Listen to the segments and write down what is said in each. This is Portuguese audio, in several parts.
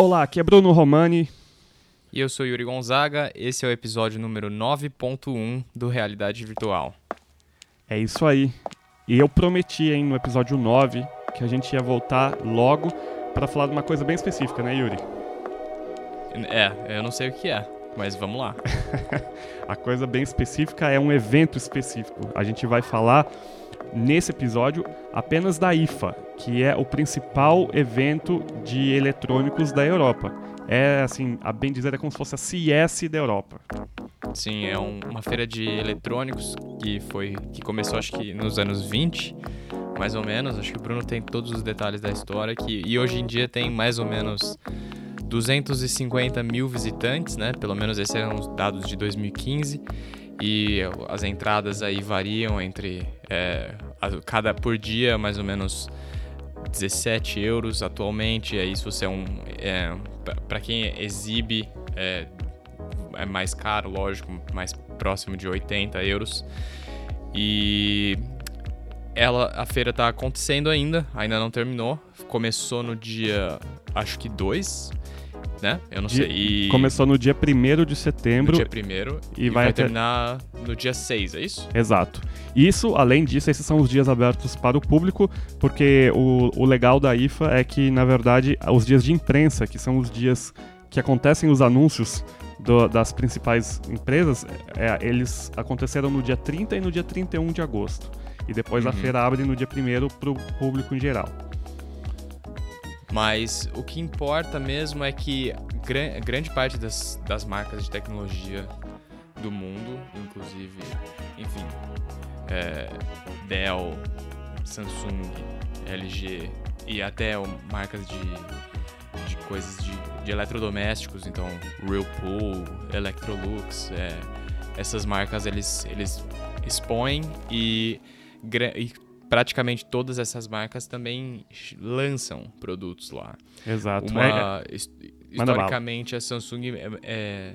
Olá, aqui é Bruno Romani. E eu sou Yuri Gonzaga, esse é o episódio número 9.1 do Realidade Virtual. É isso aí. E eu prometi, hein, no episódio 9, que a gente ia voltar logo para falar de uma coisa bem específica, né, Yuri? É, eu não sei o que é, mas vamos lá. a coisa bem específica é um evento específico. A gente vai falar nesse episódio apenas da IFA, que é o principal evento de eletrônicos da Europa. É assim, a bem dizer, é como se fosse a CS da Europa. Sim, é um, uma feira de eletrônicos que foi que começou acho que nos anos 20, mais ou menos. Acho que o Bruno tem todos os detalhes da história que e hoje em dia tem mais ou menos 250 mil visitantes, né? Pelo menos esses eram os dados de 2015 e as entradas aí variam entre é, cada por dia mais ou menos 17 euros atualmente. Aí se você é um é, para quem exibe é, é mais caro, lógico, mais próximo de 80 euros. E ela, a feira está acontecendo ainda, ainda não terminou. Começou no dia, acho que 2 né? Eu não sei. E... Começou no dia 1 de setembro. No dia 1 e, e vai, vai terminar no dia 6, é isso? Exato. Isso, além disso, esses são os dias abertos para o público, porque o, o legal da IFA é que, na verdade, os dias de imprensa, que são os dias que acontecem os anúncios do, das principais empresas, é, eles aconteceram no dia 30 e no dia 31 de agosto. E depois uhum. a feira abre no dia 1 para o público em geral. Mas o que importa mesmo é que gran grande parte das, das marcas de tecnologia do mundo, inclusive, enfim, é, Dell, Samsung, LG e até marcas de, de coisas de, de eletrodomésticos, então Whirlpool, Electrolux, é, essas marcas eles, eles expõem e, e praticamente todas essas marcas também lançam produtos lá. Exato. Uma, é, historicamente, a Samsung é, é,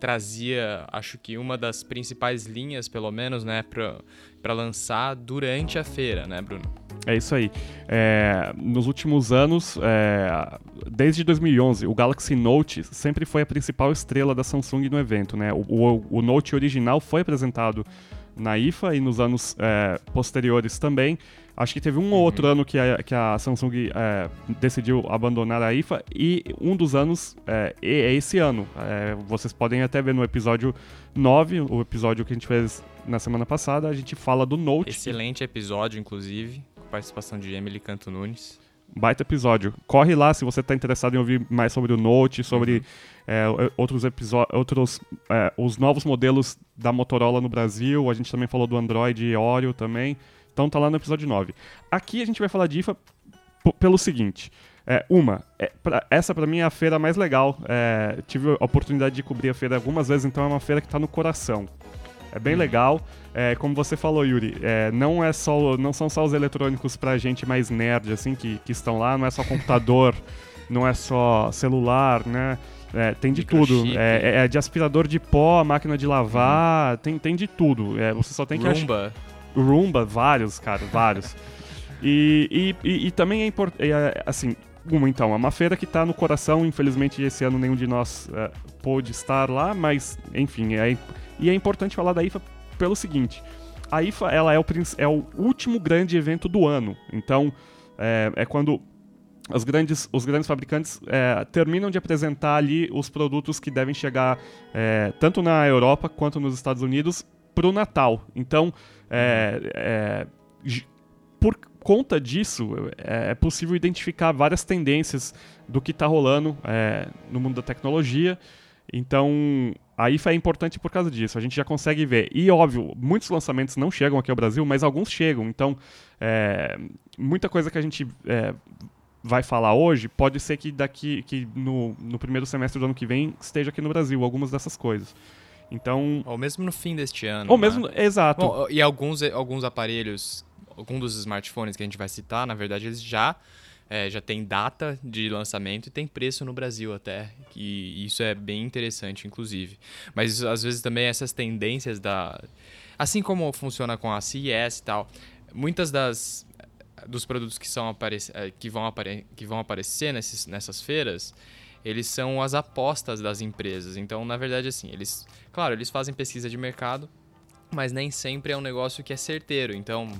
trazia, acho que uma das principais linhas, pelo menos, né, para lançar durante a feira, né, Bruno? É isso aí. É, nos últimos anos, é, desde 2011, o Galaxy Note sempre foi a principal estrela da Samsung no evento. Né? O, o, o Note original foi apresentado na IFA e nos anos é, posteriores também. Acho que teve um ou outro uhum. ano que a, que a Samsung é, decidiu abandonar a IFA e um dos anos é, é esse ano. É, vocês podem até ver no episódio 9, o episódio que a gente fez na semana passada, a gente fala do Note. Excelente episódio, inclusive, com participação de Emily Canto Nunes. Baita episódio. Corre lá se você está interessado em ouvir mais sobre o Note, sobre uhum. É, outros episódios, outros é, os novos modelos da Motorola no Brasil. A gente também falou do Android e Oreo também. Então tá lá no episódio 9. Aqui a gente vai falar de IFA pelo seguinte. É, uma, é, pra, essa para mim é a feira mais legal. É, tive a oportunidade de cobrir a feira algumas vezes, então é uma feira que está no coração. É bem legal. É, como você falou, Yuri, é, não, é só, não são só os eletrônicos pra gente mais nerd, assim, que, que estão lá, não é só computador, não é só celular, né? É, tem de tudo. É, é, é, de aspirador de pó, máquina de lavar, uhum. tem, tem de tudo. É, você só tem que Roomba. Achar... Roomba, vários, cara, vários. e, e, e, e, também é importante, é, assim, uma então, é uma feira que está no coração, infelizmente esse ano nenhum de nós é, pôde estar lá, mas enfim, é, e é importante falar da IFA pelo seguinte: a IFA ela é, o, é o último grande evento do ano. Então, é, é quando os grandes, os grandes fabricantes é, terminam de apresentar ali os produtos que devem chegar é, tanto na Europa quanto nos Estados Unidos para o Natal. Então, é, é por conta disso, é, é, possível identificar várias tendências do que está rolando é, no mundo da tecnologia. Então, a IFA é importante por causa disso, a gente já consegue ver. E, óbvio, muitos lançamentos não chegam aqui ao Brasil, mas alguns chegam. Então, é, muita coisa que a gente é, vai falar hoje pode ser que daqui que no, no primeiro semestre do ano que vem esteja aqui no Brasil, algumas dessas coisas. Então. Ou mesmo no fim deste ano. Ou né? mesmo. Exato. Bom, e alguns, alguns aparelhos, alguns dos smartphones que a gente vai citar, na verdade, eles já é, já tem data de lançamento e tem preço no Brasil até. E isso é bem interessante, inclusive. Mas às vezes também essas tendências da. Assim como funciona com a CES e tal, muitas das. Dos produtos que, são eh, que, vão, que vão aparecer nesses, nessas feiras, eles são as apostas das empresas. Então, na verdade, assim, eles, claro, eles fazem pesquisa de mercado, mas nem sempre é um negócio que é certeiro. Então,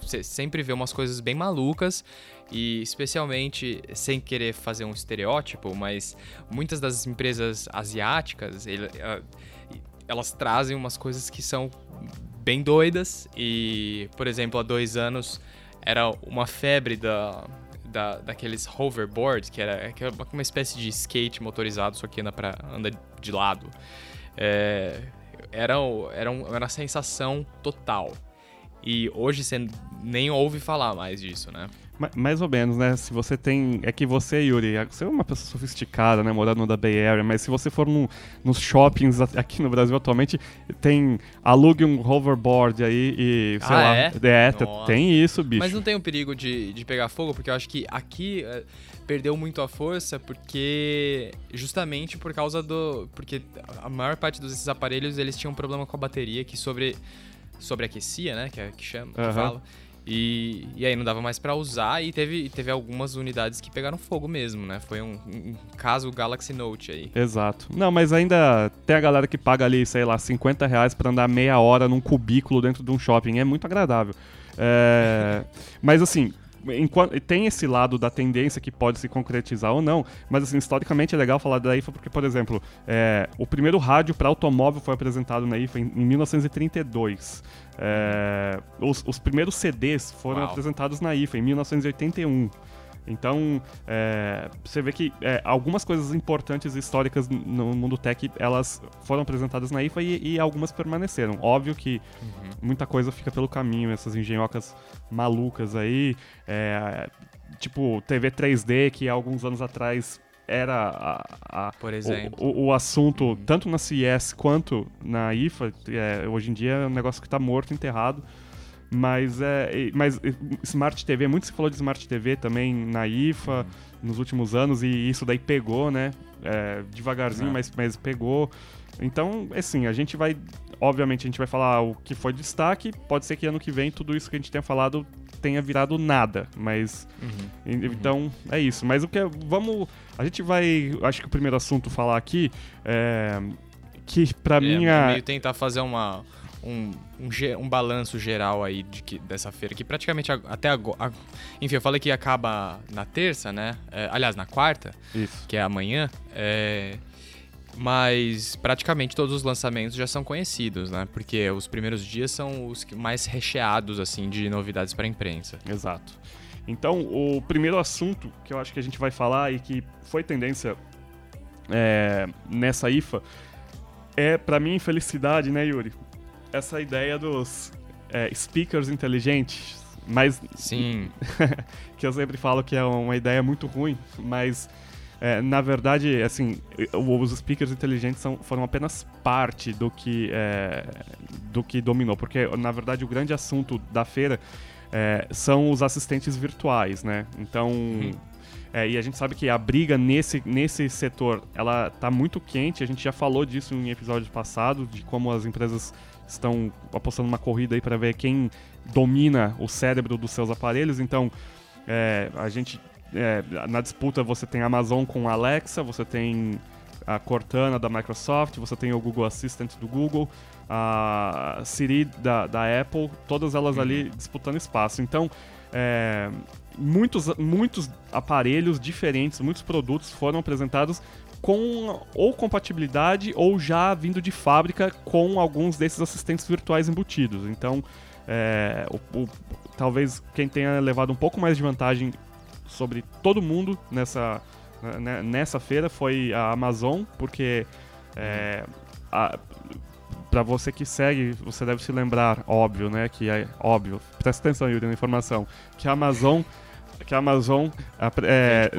você sempre vê umas coisas bem malucas e especialmente sem querer fazer um estereótipo, mas muitas das empresas asiáticas ele, elas trazem umas coisas que são bem doidas e, por exemplo, há dois anos era uma febre da, da, daqueles hoverboards, que era, que era uma espécie de skate motorizado, só que anda para anda de lado. É, era, era, um, era uma sensação total. E hoje você nem ouve falar mais disso, né? Mais ou menos, né? Se você tem. É que você, Yuri, você é uma pessoa sofisticada, né? Morando da Bay Area, mas se você for no, nos shoppings aqui no Brasil atualmente, tem. Alugue um hoverboard aí e. Sei ah, lá. É? é tem isso, bicho. Mas não tem o perigo de, de pegar fogo, porque eu acho que aqui é, perdeu muito a força, porque. Justamente por causa do. Porque a maior parte desses aparelhos eles tinham um problema com a bateria que sobre sobreaquecia, né? Que é que chama, que fala. E, e aí não dava mais para usar e teve, teve algumas unidades que pegaram fogo mesmo, né? Foi um, um, caso Galaxy Note aí. Exato. Não, mas ainda tem a galera que paga ali, sei lá, 50 reais pra andar meia hora num cubículo dentro de um shopping. É muito agradável. É... mas assim, enquanto, tem esse lado da tendência que pode se concretizar ou não, mas assim, historicamente é legal falar da IFA porque, por exemplo, é, o primeiro rádio para automóvel foi apresentado na IFA em, em 1932. É, os, os, primeiros CDs foram Uau. apresentados na IFA em 1981. Então, é, você vê que é, algumas coisas importantes históricas no mundo tech, elas foram apresentadas na IFA e, e algumas permaneceram. Óbvio que uhum. muita coisa fica pelo caminho, essas engenhocas malucas aí, é, tipo TV 3D, que alguns anos atrás era a, a. O, o, o assunto, uhum. tanto na CES quanto na IFA, é, hoje em dia é um negócio que está morto, enterrado. Mas, é, mas Smart TV, muito se falou de Smart TV também na IFA uhum. nos últimos anos, e isso daí pegou, né? É, devagarzinho, mas, mas pegou. Então, assim, a gente vai. Obviamente, a gente vai falar o que foi destaque. Pode ser que ano que vem tudo isso que a gente tenha falado tenha virado nada, mas. Uhum. Então, é isso. Mas o que é. Vamos. A gente vai. Acho que o primeiro assunto falar aqui é. Que pra é, mim. É... Meio tentar fazer uma um, um, um balanço geral aí de que, dessa feira, que praticamente até agora. Enfim, eu falei que acaba na terça, né? É, aliás, na quarta, Isso. que é amanhã. É, mas praticamente todos os lançamentos já são conhecidos, né? Porque os primeiros dias são os mais recheados, assim, de novidades para a imprensa. Exato. Então, o primeiro assunto que eu acho que a gente vai falar e que foi tendência é, nessa IFA é, para mim, felicidade, né, Yuri? Essa ideia dos é, speakers inteligentes, mas. Sim. que eu sempre falo que é uma ideia muito ruim, mas. É, na verdade, assim, os speakers inteligentes são, foram apenas parte do que, é, do que dominou, porque na verdade o grande assunto da feira é, são os assistentes virtuais, né? Então, uhum. É, e a gente sabe que a briga nesse, nesse setor ela tá muito quente. A gente já falou disso em episódio passado, de como as empresas estão apostando uma corrida aí para ver quem domina o cérebro dos seus aparelhos. Então, é, a gente é, na disputa você tem a Amazon com a Alexa, você tem a Cortana da Microsoft, você tem o Google Assistant do Google, a Siri da, da Apple, todas elas ali uhum. disputando espaço. Então, é, muitos, muitos aparelhos diferentes, muitos produtos foram apresentados com ou compatibilidade ou já vindo de fábrica com alguns desses assistentes virtuais embutidos. Então, é, o, o, talvez quem tenha levado um pouco mais de vantagem sobre todo mundo nessa, né, nessa feira foi a Amazon, porque é, para você que segue, você deve se lembrar, óbvio, né, que é óbvio, presta atenção, Yuri, na informação, que a Amazon que a Amazon é,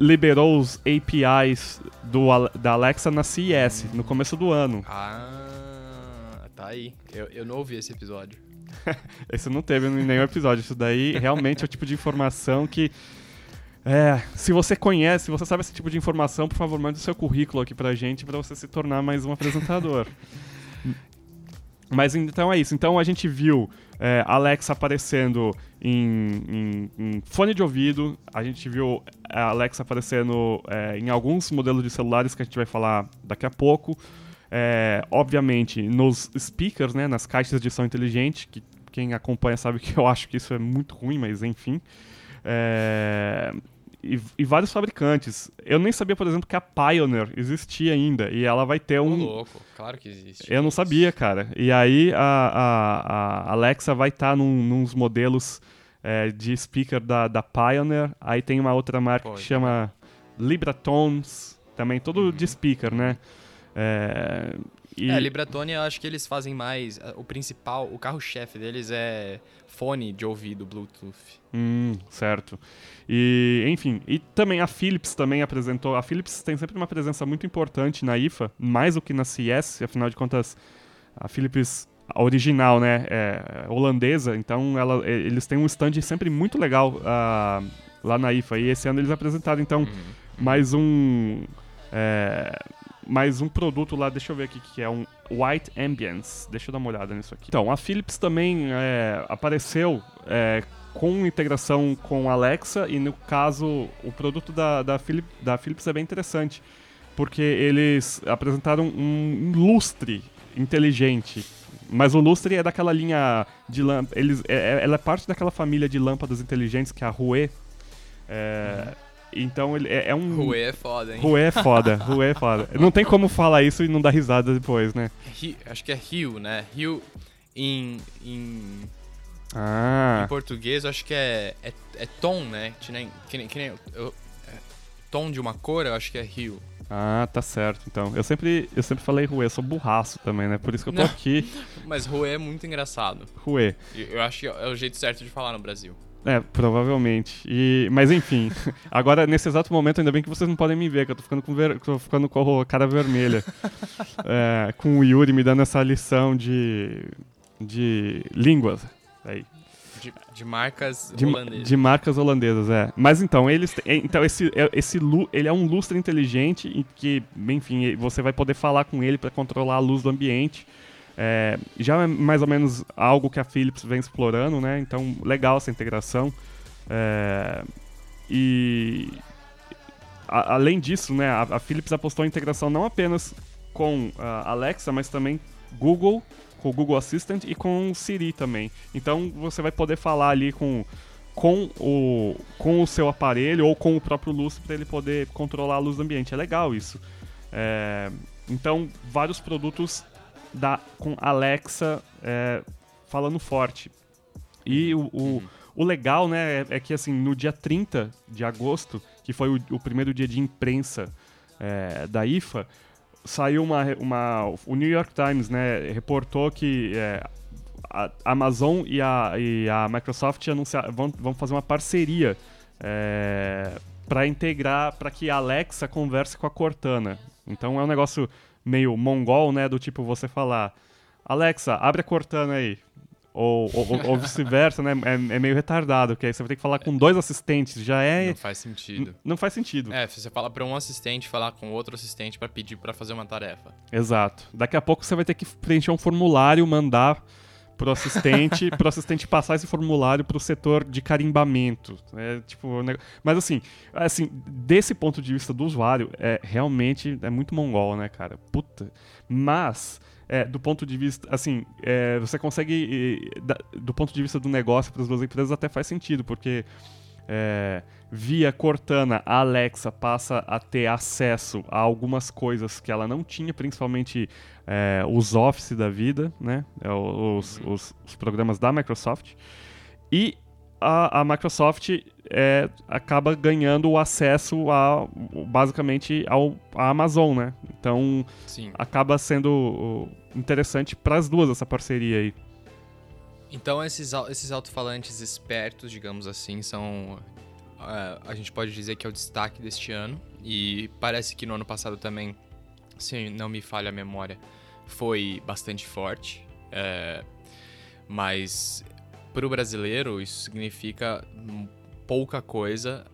liberou os APIs do, da Alexa na CES, hum. no começo do ano. Ah, tá aí. Eu, eu não ouvi esse episódio. esse não teve em nenhum episódio. Isso daí realmente é o tipo de informação que. É, se você conhece, se você sabe esse tipo de informação, por favor, mande o seu currículo aqui pra gente para você se tornar mais um apresentador. Mas então é isso. Então a gente viu é, Alexa aparecendo em, em, em, fone de ouvido, a gente viu a Alexa aparecendo é, em alguns modelos de celulares que a gente vai falar daqui a pouco. É, obviamente nos speakers, né, nas caixas de som inteligente, que quem acompanha sabe que eu acho que isso é muito ruim, mas enfim. É, e, e, vários fabricantes. Eu nem sabia, por exemplo, que a Pioneer existia ainda. E ela vai ter um. Ô, louco, claro que existe. Eu não sabia, cara. E aí a, a, a Alexa vai estar tá num, nos modelos é, de speaker da, da Pioneer. Aí tem uma outra marca Pode. que chama Libratones, também todo uhum. de speaker, né? É, e... É, Libratone eu acho que eles fazem mais. O principal, o carro-chefe deles é fone de ouvido Bluetooth. Hum, certo. E, enfim, e também a Philips também apresentou. A Philips tem sempre uma presença muito importante na IFA, mais do que na CS, afinal de contas, a Philips a original, né, é holandesa, então ela, eles têm um stand sempre muito legal uh, lá na IFA. E esse ano eles apresentaram, então, uhum. mais um. É, mais um produto lá, deixa eu ver aqui que é um White Ambience. Deixa eu dar uma olhada nisso aqui. Então, a Philips também é, apareceu é, com integração com Alexa e no caso o produto da, da, Philips, da Philips é bem interessante porque eles apresentaram um, lustre inteligente mas o lustre é daquela linha de lâmpadas. É, é, ela é parte daquela família de lâmpadas inteligentes que é a Rue. É, uhum. Então ele é, é um. Rue é foda, hein? Rue é foda, Rue é foda. Não tem como falar isso e não dar risada depois, né? acho que é Rio, né? Rio em. em... Ah. Em português, eu acho que é, é, é tom, né? Que nem, que nem, que nem eu, é, tom de uma cor, eu acho que é Rio. Ah, tá certo, então. Eu sempre, eu sempre falei Rue, eu sou burraço também, né? Por isso que eu tô Não, aqui. Mas Rue é muito engraçado. Rue. Eu acho que é o jeito certo de falar no Brasil. É, provavelmente. E, mas enfim, agora nesse exato momento, ainda bem que vocês não podem me ver, que eu tô ficando com, ver, tô ficando com a cara vermelha. é, com o Yuri me dando essa lição de, de línguas. Aí. De, de marcas de, holandesas. De marcas holandesas, é. Mas então, eles, então esse, é, esse ele é um lustre inteligente em que, enfim, você vai poder falar com ele para controlar a luz do ambiente. É, já é mais ou menos algo que a Philips vem explorando, né? Então, legal essa integração. É, e a, além disso, né, a, a, Philips apostou em integração não apenas com a Alexa, mas também Google, com o Google Assistant e com o Siri também. Então, você vai poder falar ali com com o, com o seu aparelho ou com o próprio lustre para ele poder controlar a luz do ambiente. É legal isso. É, então, vários produtos da, com Alexa é, falando forte. E o, o, uhum. o legal, né, é, é, que assim, no dia 30 de agosto, que foi o, o primeiro dia de imprensa é, da IFA, saiu uma, uma. O New York Times né, reportou que é, a Amazon e a, e a Microsoft anunciar, vão, vão fazer uma parceria é, para integrar, para que a Alexa converse com a Cortana. Então é um negócio meio mongol, né? Do tipo você falar, Alexa, abre a Cortana aí. Ou, ou, ou vice-versa, né? É, é, meio retardado, porque aí você vai ter que falar com dois assistentes, já é... Não faz sentido. não faz sentido. É, você fala para um assistente falar com outro assistente para pedir para fazer uma tarefa. Exato. Daqui a pouco você vai ter que preencher um formulário, mandar pro assistente, pro assistente passar esse formulário pro setor de carimbamento. É, tipo, mas assim, assim, desse ponto de vista do usuário, é realmente é muito mongol, né, cara? Puta. Mas é, do ponto de vista, assim, é, você consegue, do ponto de vista do negócio para as duas empresas até faz sentido, porque é, via Cortana, a Alexa passa a ter acesso a algumas coisas que ela não tinha, principalmente é, os Office da vida, né? É, os, os, os, programas da Microsoft. E a, a Microsoft é, acaba ganhando o acesso a basicamente ao, à Amazon, né? Então Sim. acaba sendo interessante para as duas essa parceria aí. Então esses, esses alto-falantes espertos, digamos assim, são. Uh, a gente pode dizer que é o destaque deste ano. E parece que no ano passado também, se não me falha a memória, foi bastante forte. Uh, mas para o brasileiro isso significa pouca coisa,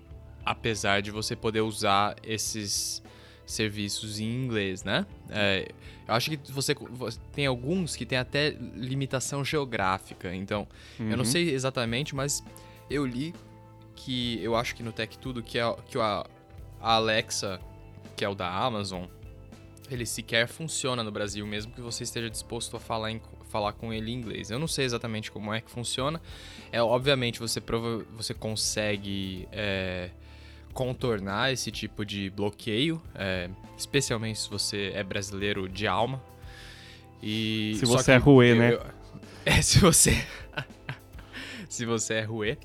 apesar de você poder usar esses serviços em inglês, né? É, eu acho que você, você, tem alguns que tem até limitação geográfica, então uhum. eu não uhum. sei exatamente, mas eu li que eu acho que no Tech Tudo que, é, que a, a Alexa, que é o da Amazon, ele sequer funciona no Brasil, mesmo que você esteja disposto a falar, em, falar com ele em inglês. Eu não sei exatamente como é que funciona. É obviamente você prova, você consegue é, contornar esse tipo de bloqueio, é, especialmente se você é brasileiro de alma. E se você é ruê, né? é, se você se você é ruê,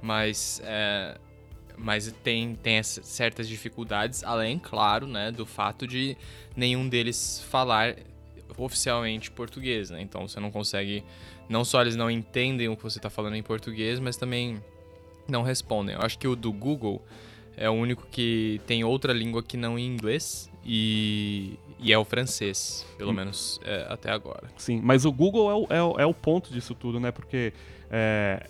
mas é, mas tem, tem certas dificuldades, além, claro, né, do fato de nenhum deles falar oficialmente português, né? Então você não consegue. Não só eles não entendem o que você está falando em português, mas também não respondem. Eu acho que o do Google é o único que tem outra língua que não em inglês e, e é o francês, pelo hum. menos é, até agora. Sim, mas o Google é o, é o, é o ponto disso tudo, né? Porque é,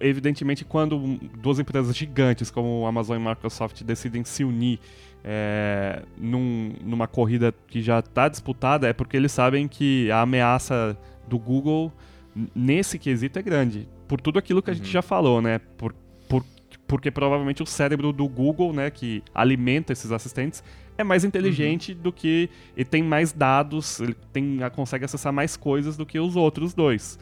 evidentemente, quando duas empresas gigantes como Amazon e Microsoft decidem se unir é, num, numa corrida que já está disputada, é porque eles sabem que a ameaça do Google nesse quesito é grande. Por tudo aquilo que a uhum. gente já falou, né? Por, porque provavelmente o cérebro do Google, né, que alimenta esses assistentes, é mais inteligente uhum. do que. e tem mais dados, ele tem, consegue acessar mais coisas do que os outros dois.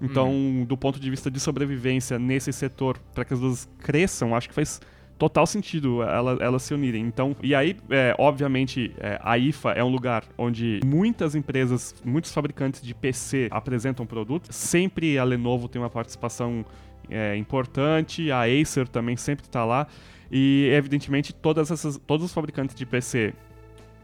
Então, hum. do ponto de vista de sobrevivência nesse setor, para que as duas cresçam, acho que faz total sentido elas, elas se unirem. Então, e aí, é, obviamente, é, a IFA é um lugar onde muitas empresas, muitos fabricantes de PC apresentam produtos. Sempre a Lenovo tem uma participação é, importante, a Acer também sempre está lá. E, evidentemente, todas essas, todos os fabricantes de PC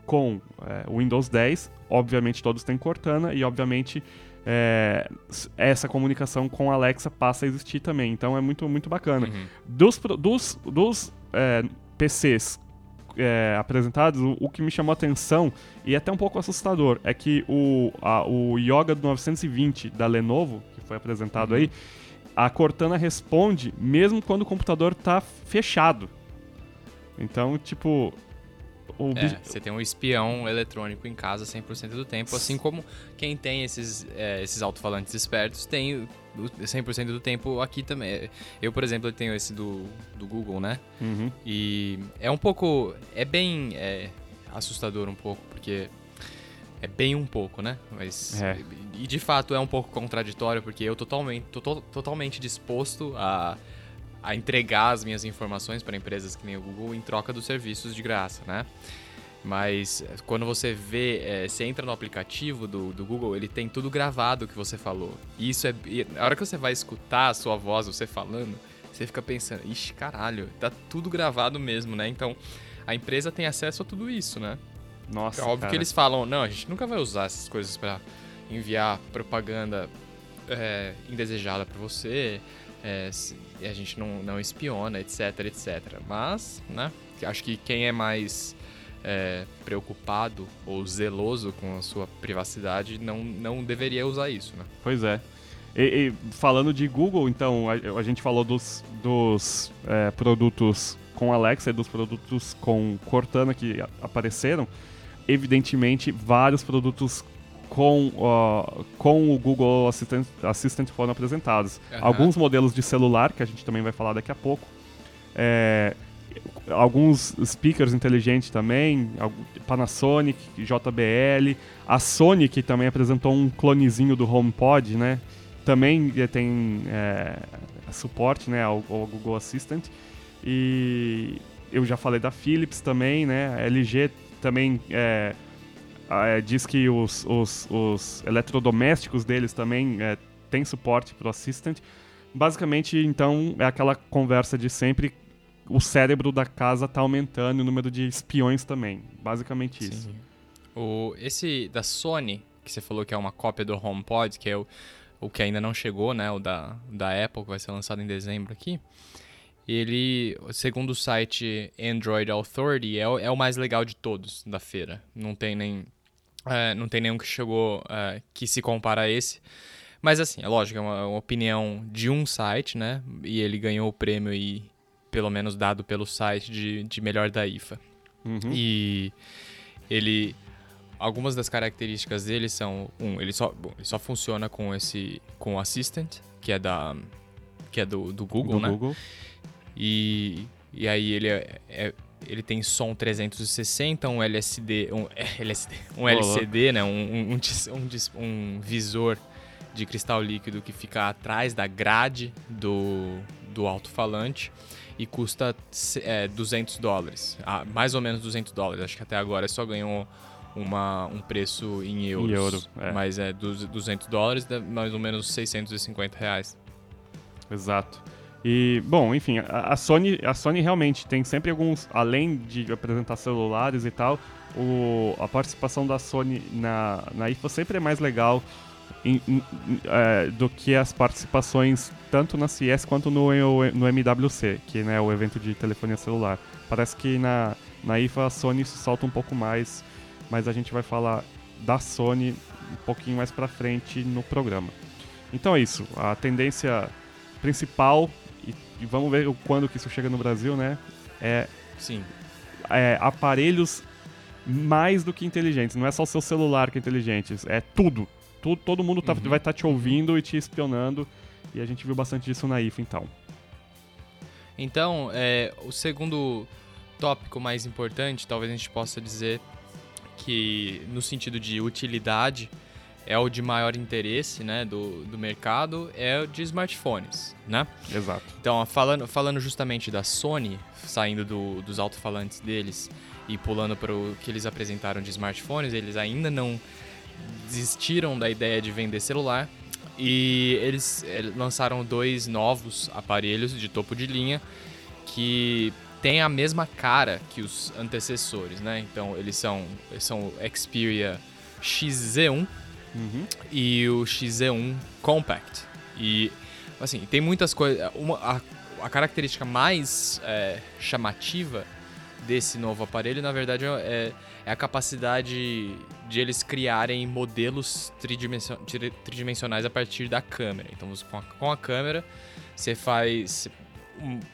com é, Windows 10, obviamente todos têm Cortana e, obviamente, é, essa comunicação com a Alexa passa a existir também. Então é muito, muito bacana. Uhum. Dos, dos, dos é, PCs é, apresentados, o, o, que me chamou a atenção, e é até um pouco assustador, é que o, a, o Yoga 920 da Lenovo, que foi apresentado uhum. aí, a Cortana responde mesmo quando o computador está fechado. Então, tipo, o é, você tem um espião eletrônico em casa 100% do tempo, assim como quem tem esses, é, esses alto-falantes espertos tem 100% do tempo aqui também. Eu, por exemplo, tenho esse do, do Google, né? Uhum. E é um pouco. É bem é, assustador um pouco, porque. É bem um pouco, né? Mas. E de fato é um pouco contraditório, porque eu totalmente, tô, tô totalmente disposto a a entregar as minhas informações para empresas que nem o Google em troca dos serviços de graça, né? Mas quando você vê, é, você entra no aplicativo do, do Google, ele tem tudo gravado o que você falou. E isso é. E a hora que você vai escutar a sua voz, você falando, você fica pensando, ixi, caralho, tá tudo gravado mesmo, né? Então a empresa tem acesso a tudo isso, né? Nossa. É óbvio cara. que eles falam, não, a gente nunca vai usar essas coisas para enviar propaganda é, indesejada para você é, a gente não, não espiona, etc, etc. Mas, né, acho que quem é mais é, preocupado ou zeloso com a sua privacidade não, não deveria usar isso, né? Pois é. E, e falando de Google, então, a, a gente falou dos, dos é, produtos com Alexa e dos produtos com Cortana que apareceram. Evidentemente, vários produtos com, uh, com o Google Assistant, Assistant foram apresentados. Uhum. Alguns modelos de celular, que a gente também vai falar daqui a pouco. É, alguns speakers inteligentes também, Panasonic, JBL. A Sony, que também apresentou um clonezinho do HomePod, né? Também eh, tem é, suporte né, ao, ao Google Assistant. E eu já falei da Philips também, né? A LG também é, é, diz que os, os, os, eletrodomésticos deles também é, têm suporte para o Assistant. Basicamente, então, é aquela conversa de sempre. O cérebro da casa está aumentando e o número de espiões também. Basicamente Sim. isso. O, esse da Sony, que você falou que é uma cópia do HomePod, que é o, o que ainda não chegou, né? O da, da Apple, que vai ser lançado em dezembro aqui. Ele, segundo o site Android Authority, é, é o mais legal de todos da feira. Não tem nem é, não tem nenhum que chegou é, que se compara a esse. Mas assim, é lógico, é uma, uma, opinião de um site, né? E ele ganhou o prêmio e pelo menos dado pelo site de, de melhor da IFA. Uhum. E ele algumas das características dele são um, ele só, bom, ele só funciona com esse com o Assistant, que é da que é do, do Google, Do né? Google. E, e aí ele é, é- ele tem som 360, um LSD, um LSD, um LCD, né? Um, um, um, um um visor de cristal líquido que fica atrás da grade do, do alto-falante e custa é, 200 dólares, Ah, mais ou menos 200 dólares. Acho que até agora só ganhou uma, um preço em euros. euro, é. Mas é du- 200 dólares, mais ou menos 650 reais. Exato. E, bom, enfim, a, Sony, a Sony realmente tem sempre alguns, além de apresentar celulares e tal, o, a participação da Sony na, na IFA sempre é mais legal é, do que as participações tanto na CS quanto no, no MWC, que né, é o evento de telefonia celular. Parece que na, na IFA a Sony se solta um pouco mais, mas a gente vai falar da Sony um pouquinho mais pra frente no programa. Então é isso, a tendência principal, e, vamos ver o- quando que isso chega no Brasil, né? É, Sim. é aparelhos mais do que inteligentes. Não é só o seu celular que é inteligente, é tudo. tudo todo mundo tá- Uhum. vai estar te ouvindo e te espionando. E a gente viu bastante disso na IFA, então. Então, é, o segundo tópico mais importante, talvez a gente possa dizer que no sentido de utilidade é o de maior interesse né, do, do mercado, é o de smartphones, né? Exato. Então, falando, falando justamente da Sony, saindo do- dos alto-falantes deles e pulando para o que eles apresentaram de smartphones, eles ainda não desistiram da ideia de vender celular e eles eh, lançaram dois novos aparelhos de topo de linha que têm a mesma cara que os antecessores, né? Então, eles são, são o Xperia XZ1 Uhum. e o XZ1 Compact. E, assim, tem muitas coisas. Uma, a, a característica mais é, chamativa desse novo aparelho, na verdade, é, é a capacidade de eles criarem modelos tridimension- tri- tridimensionais a partir da câmera. Então, com a, com a câmera, você faz.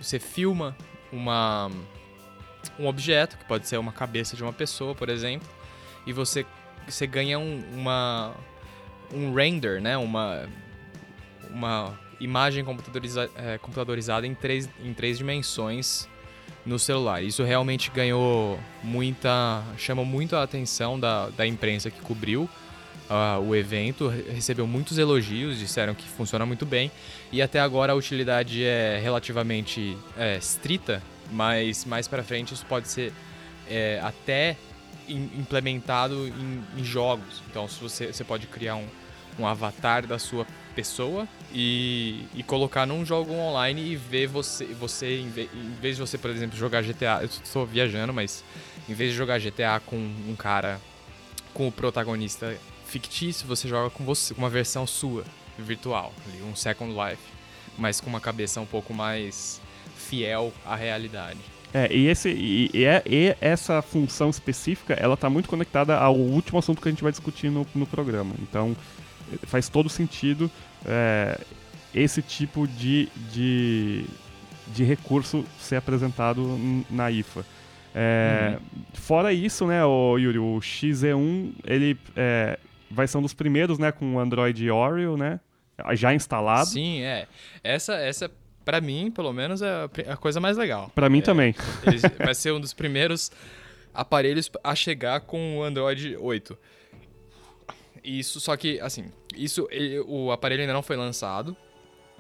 Você filma uma, um objeto, que pode ser uma cabeça de uma pessoa, por exemplo, e você, você ganha um, uma, um render, né? Uma, uma imagem computadoriza, é, computadorizada em três, em três dimensões no celular. Isso realmente ganhou muita. chamou muito a atenção da, da imprensa que cobriu ah, o evento, re- recebeu muitos elogios, disseram que funciona muito bem. E até agora a utilidade é relativamente é, estrita, mas mais para frente isso pode ser é, até implementado em, em jogos. Então, se você, você pode criar um, um avatar da sua pessoa e, e colocar num jogo online e ver você, você em, ve- em vez de você, por exemplo, jogar GTA, eu estou viajando, mas em vez de jogar GTA com um cara, com o protagonista fictício, você joga com você, uma versão sua, virtual, um Second Life, mas com uma cabeça um pouco mais fiel à realidade. É, e, esse, e, e é- e essa função específica, ela tá muito conectada ao último assunto que a gente vai discutir no, no programa. Então, faz todo sentido é, esse tipo de, de, de recurso ser apresentado na IFA. É, Fora isso, né, o Yuri, o XZ1, ele é, vai ser um dos primeiros, né, com o Android Oreo, né, já instalado. Sim, é. Essa, essa para mim, pelo menos, é a coisa mais legal. Pra mim É, também. Vai ser um dos primeiros aparelhos a chegar com o Android 8. Isso, só que, assim, isso, ele- o aparelho ainda não foi lançado.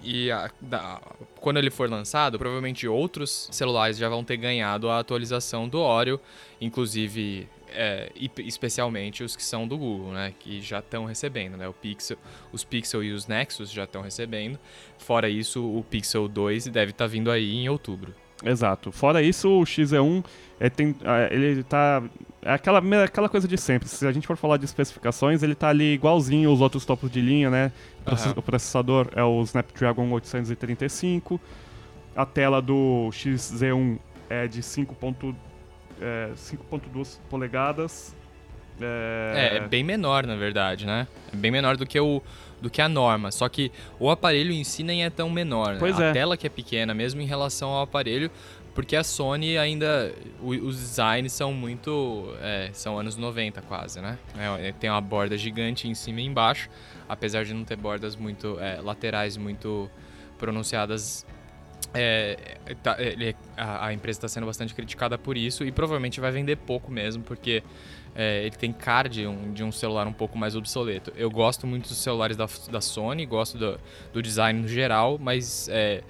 E a- da- quando ele for lançado, provavelmente outros celulares já vão ter ganhado a atualização do Oreo, inclusive, é, e- especialmente os que são do Google, né? Que já estão recebendo, né? O Pixel, os Pixel e os Nexus já estão recebendo. Fora isso, o Pixel 2 deve estar vindo aí em outubro. Exato. Fora isso, o XE1 é, tem, é, ele tá. É aquela, aquela coisa de sempre. Se a gente for falar de especificações, ele tá ali igualzinho os outros topos de linha, né? Aham. O processador é o Snapdragon 835. A tela do XZ1 é de 5. É, 5.2 polegadas. É, é bem menor, na verdade, né? É bem menor do que, o, do que a norma. Só que o aparelho em si nem é tão menor. né? Pois a é. tela que é pequena, mesmo em relação ao aparelho, Porque a Sony ainda. os designs são muito. é, são anos 90 quase, né? É, tem uma borda gigante em cima e embaixo, apesar de não ter bordas muito. é, laterais muito pronunciadas. É, tá- ele- a, a empresa está sendo bastante criticada por isso e provavelmente vai vender pouco mesmo, porque é, ele tem cara de um, de um celular um pouco mais obsoleto. Eu gosto muito dos celulares da, da Sony, gosto do, do design no geral, mas é,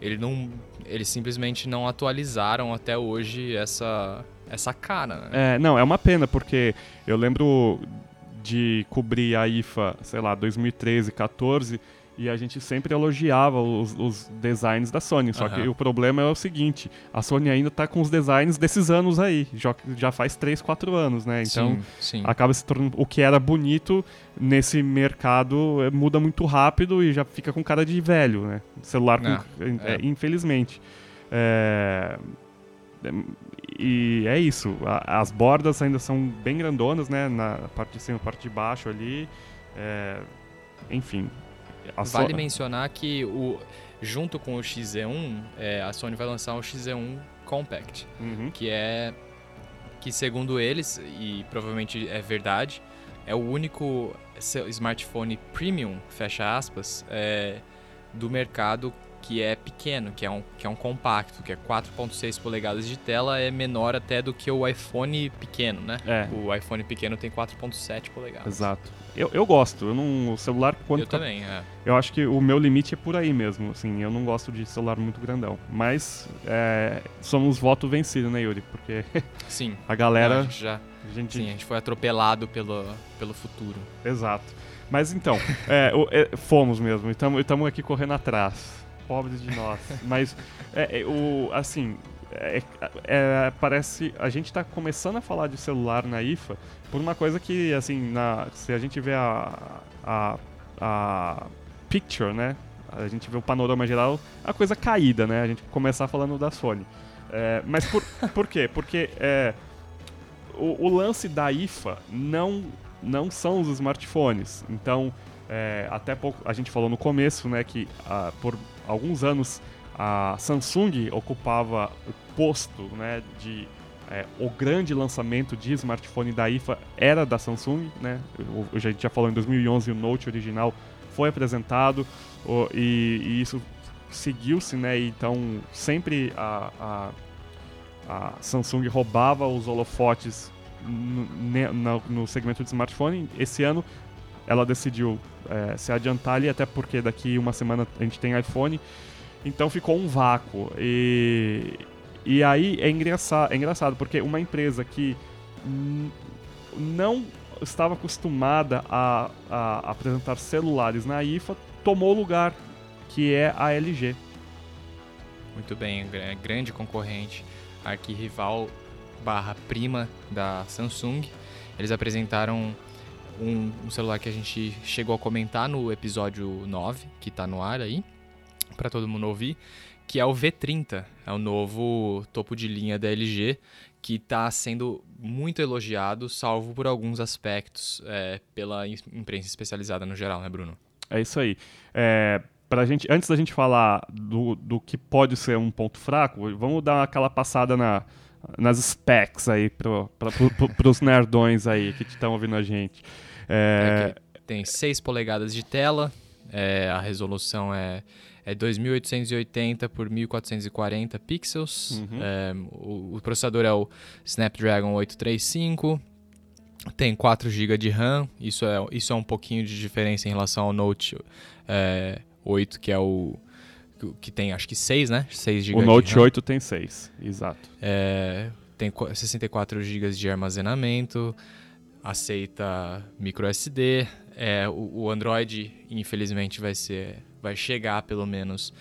ele não, eles simplesmente não atualizaram até hoje essa, essa cara. Né? É, não, é uma pena, porque eu lembro de cobrir a IFA, sei lá, 2013, 14, e a gente sempre elogiava os, os designs da Sony. Só que Aham. o problema é o seguinte: a Sony ainda tá com os designs desses anos aí. Já, já faz 3, 4 anos, né? Então. sim, sim. Acaba se tornando. O que era bonito nesse mercado eh, muda muito rápido e já fica com cara de velho, né? Celular, com- É, é, é. infelizmente. É, E é isso. A- As bordas ainda são bem grandonas, né? Na parte de cima parte de baixo ali. É, Enfim. A so- Vale mencionar que o, junto com o XZ1, é, a Sony vai lançar um XZ1 Compact, Uhum. que é que segundo eles e provavelmente é verdade, é o único smartphone premium, fecha aspas, é, do mercado que é pequeno, que é um que é um compacto, que é 4.6 polegadas de tela, é menor até do que o iPhone pequeno, né? É, O iPhone pequeno tem 4.7 polegadas. exato. Eu, eu gosto. Eu não, o celular, quando Eu também, é. Eu acho que o meu limite é por aí mesmo, assim, eu não gosto de celular muito grandão. Mas é, somos voto vencido, né, Yuri? Porque Sim. a Não, galera. a gente já, a gente, sim, a gente foi atropelado pelo, pelo futuro. Exato. Mas então, é, é, fomos mesmo, estamos aqui correndo atrás. Pobres de nós. Mas, é, é, o, assim, é, é, parece. A gente está começando a falar de celular na IFA por uma coisa que, assim, na, se a gente vê a, a, a picture, né? A gente vê o panorama geral, a coisa caída, né? A gente começar falando da Sony. É, mas por, por quê? Porque é, o, o lance da IFA não, não são os smartphones. Então, é, até pouco a gente falou no começo, né, que ah, por alguns anos a Samsung ocupava o posto, né, de é, o grande lançamento de smartphone da IFA era da Samsung, né? A gente já falou em 2011 o Note original foi apresentado o- e, e isso seguiu-se, né? Então sempre a, a, a Samsung roubava os holofotes no, na- no segmento de smartphone. Esse ano ela decidiu é, se adiantar ali, até porque daqui uma semana a gente tem iPhone. Então ficou um vácuo. E, e aí é engraçado, é engraçado, porque uma empresa que não estava acostumada a, a apresentar celulares na IFA tomou o lugar, que é a LG. Muito bem, é grande concorrente, arquirrival barra prima da Samsung. Eles apresentaram um, um celular que a gente chegou a comentar no episódio 9, que tá no ar aí, para todo mundo ouvir, que é o V30, é o novo topo de linha da LG, que está sendo muito elogiado, salvo por alguns aspectos é, pela im- imprensa especializada no geral, né, Bruno? É isso aí. É, pra gente, antes da gente falar do, do que pode ser um ponto fraco, vamos dar aquela passada na, nas specs aí pro, pra, pro, pro, pros nerdões aí que estão ouvindo a gente. É, É tem 6 polegadas de tela, é, a resolução é, é 2880 por 1440 pixels, Uhum. é, o, o processador é o Snapdragon 835, tem 4 GB de RAM, isso é, isso é um pouquinho de diferença em relação ao Note é, 8, que é o que tem acho que 6, né? 6 GB o Note RAM. 8 tem 6, exato. É, tem qu- 64 GB de armazenamento, aceita micro SD. É, o, o Android, infelizmente, vai ser, vai chegar pelo menos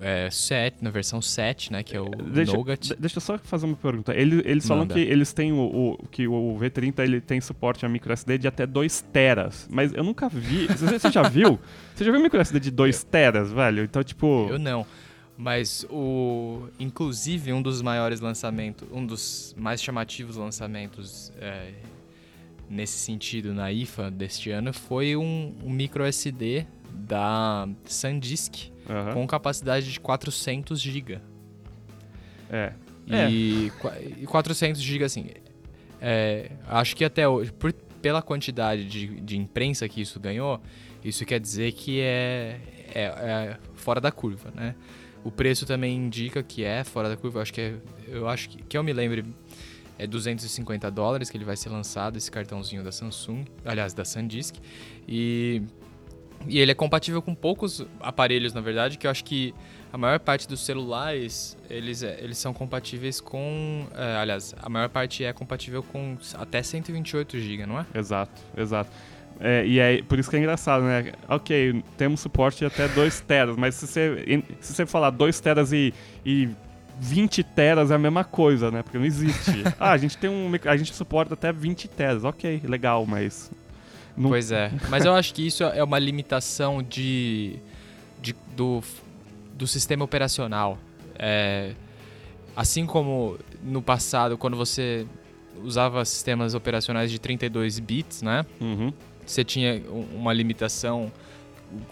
é, 7, na versão 7, né, que é o Deixa, Nougat. de- deixa eu só fazer uma pergunta. Eles, eles falam que eles têm o, o- que o V30 ele tem suporte a microSD de até 2 teras, mas eu nunca vi. Você, você já viu? Você já viu microSD de 2 teras, velho? Então, tipo, Eu não. Mas o. Inclusive, um dos maiores lançamentos, um dos mais chamativos lançamentos é, nesse sentido na IFA deste ano foi um, um micro SD da SanDisk aham. com capacidade de 400 GB. É. E, é. 400 GB, assim, é, acho que até hoje, por, pela quantidade de, de imprensa que isso ganhou, isso quer dizer que é, é, é, fora da curva, né? O preço também indica que é fora da curva. Eu acho que é, eu acho que, que eu me lembre é 250 dólares que ele vai ser lançado esse cartãozinho da Samsung, aliás da SanDisk e e ele é compatível com poucos aparelhos, na verdade, que eu acho que a maior parte dos celulares, eles, é, eles são compatíveis com... É, aliás, a maior parte é compatível com até 128 GB, não é? Exato, exato. É, e é por isso que é engraçado, né? Ok, temos suporte de até 2 teras, mas se você, se você falar 2 teras e, e 20 teras é a mesma coisa, né? Porque não existe. ah, a gente tem um. A gente suporta até 20 teras, ok, legal, mas. Não... Pois é. Mas eu acho que isso é uma limitação de, de do, do sistema operacional. É, assim como no passado, quando você usava sistemas operacionais de 32 bits, né? Uhum. Você tinha uma limitação.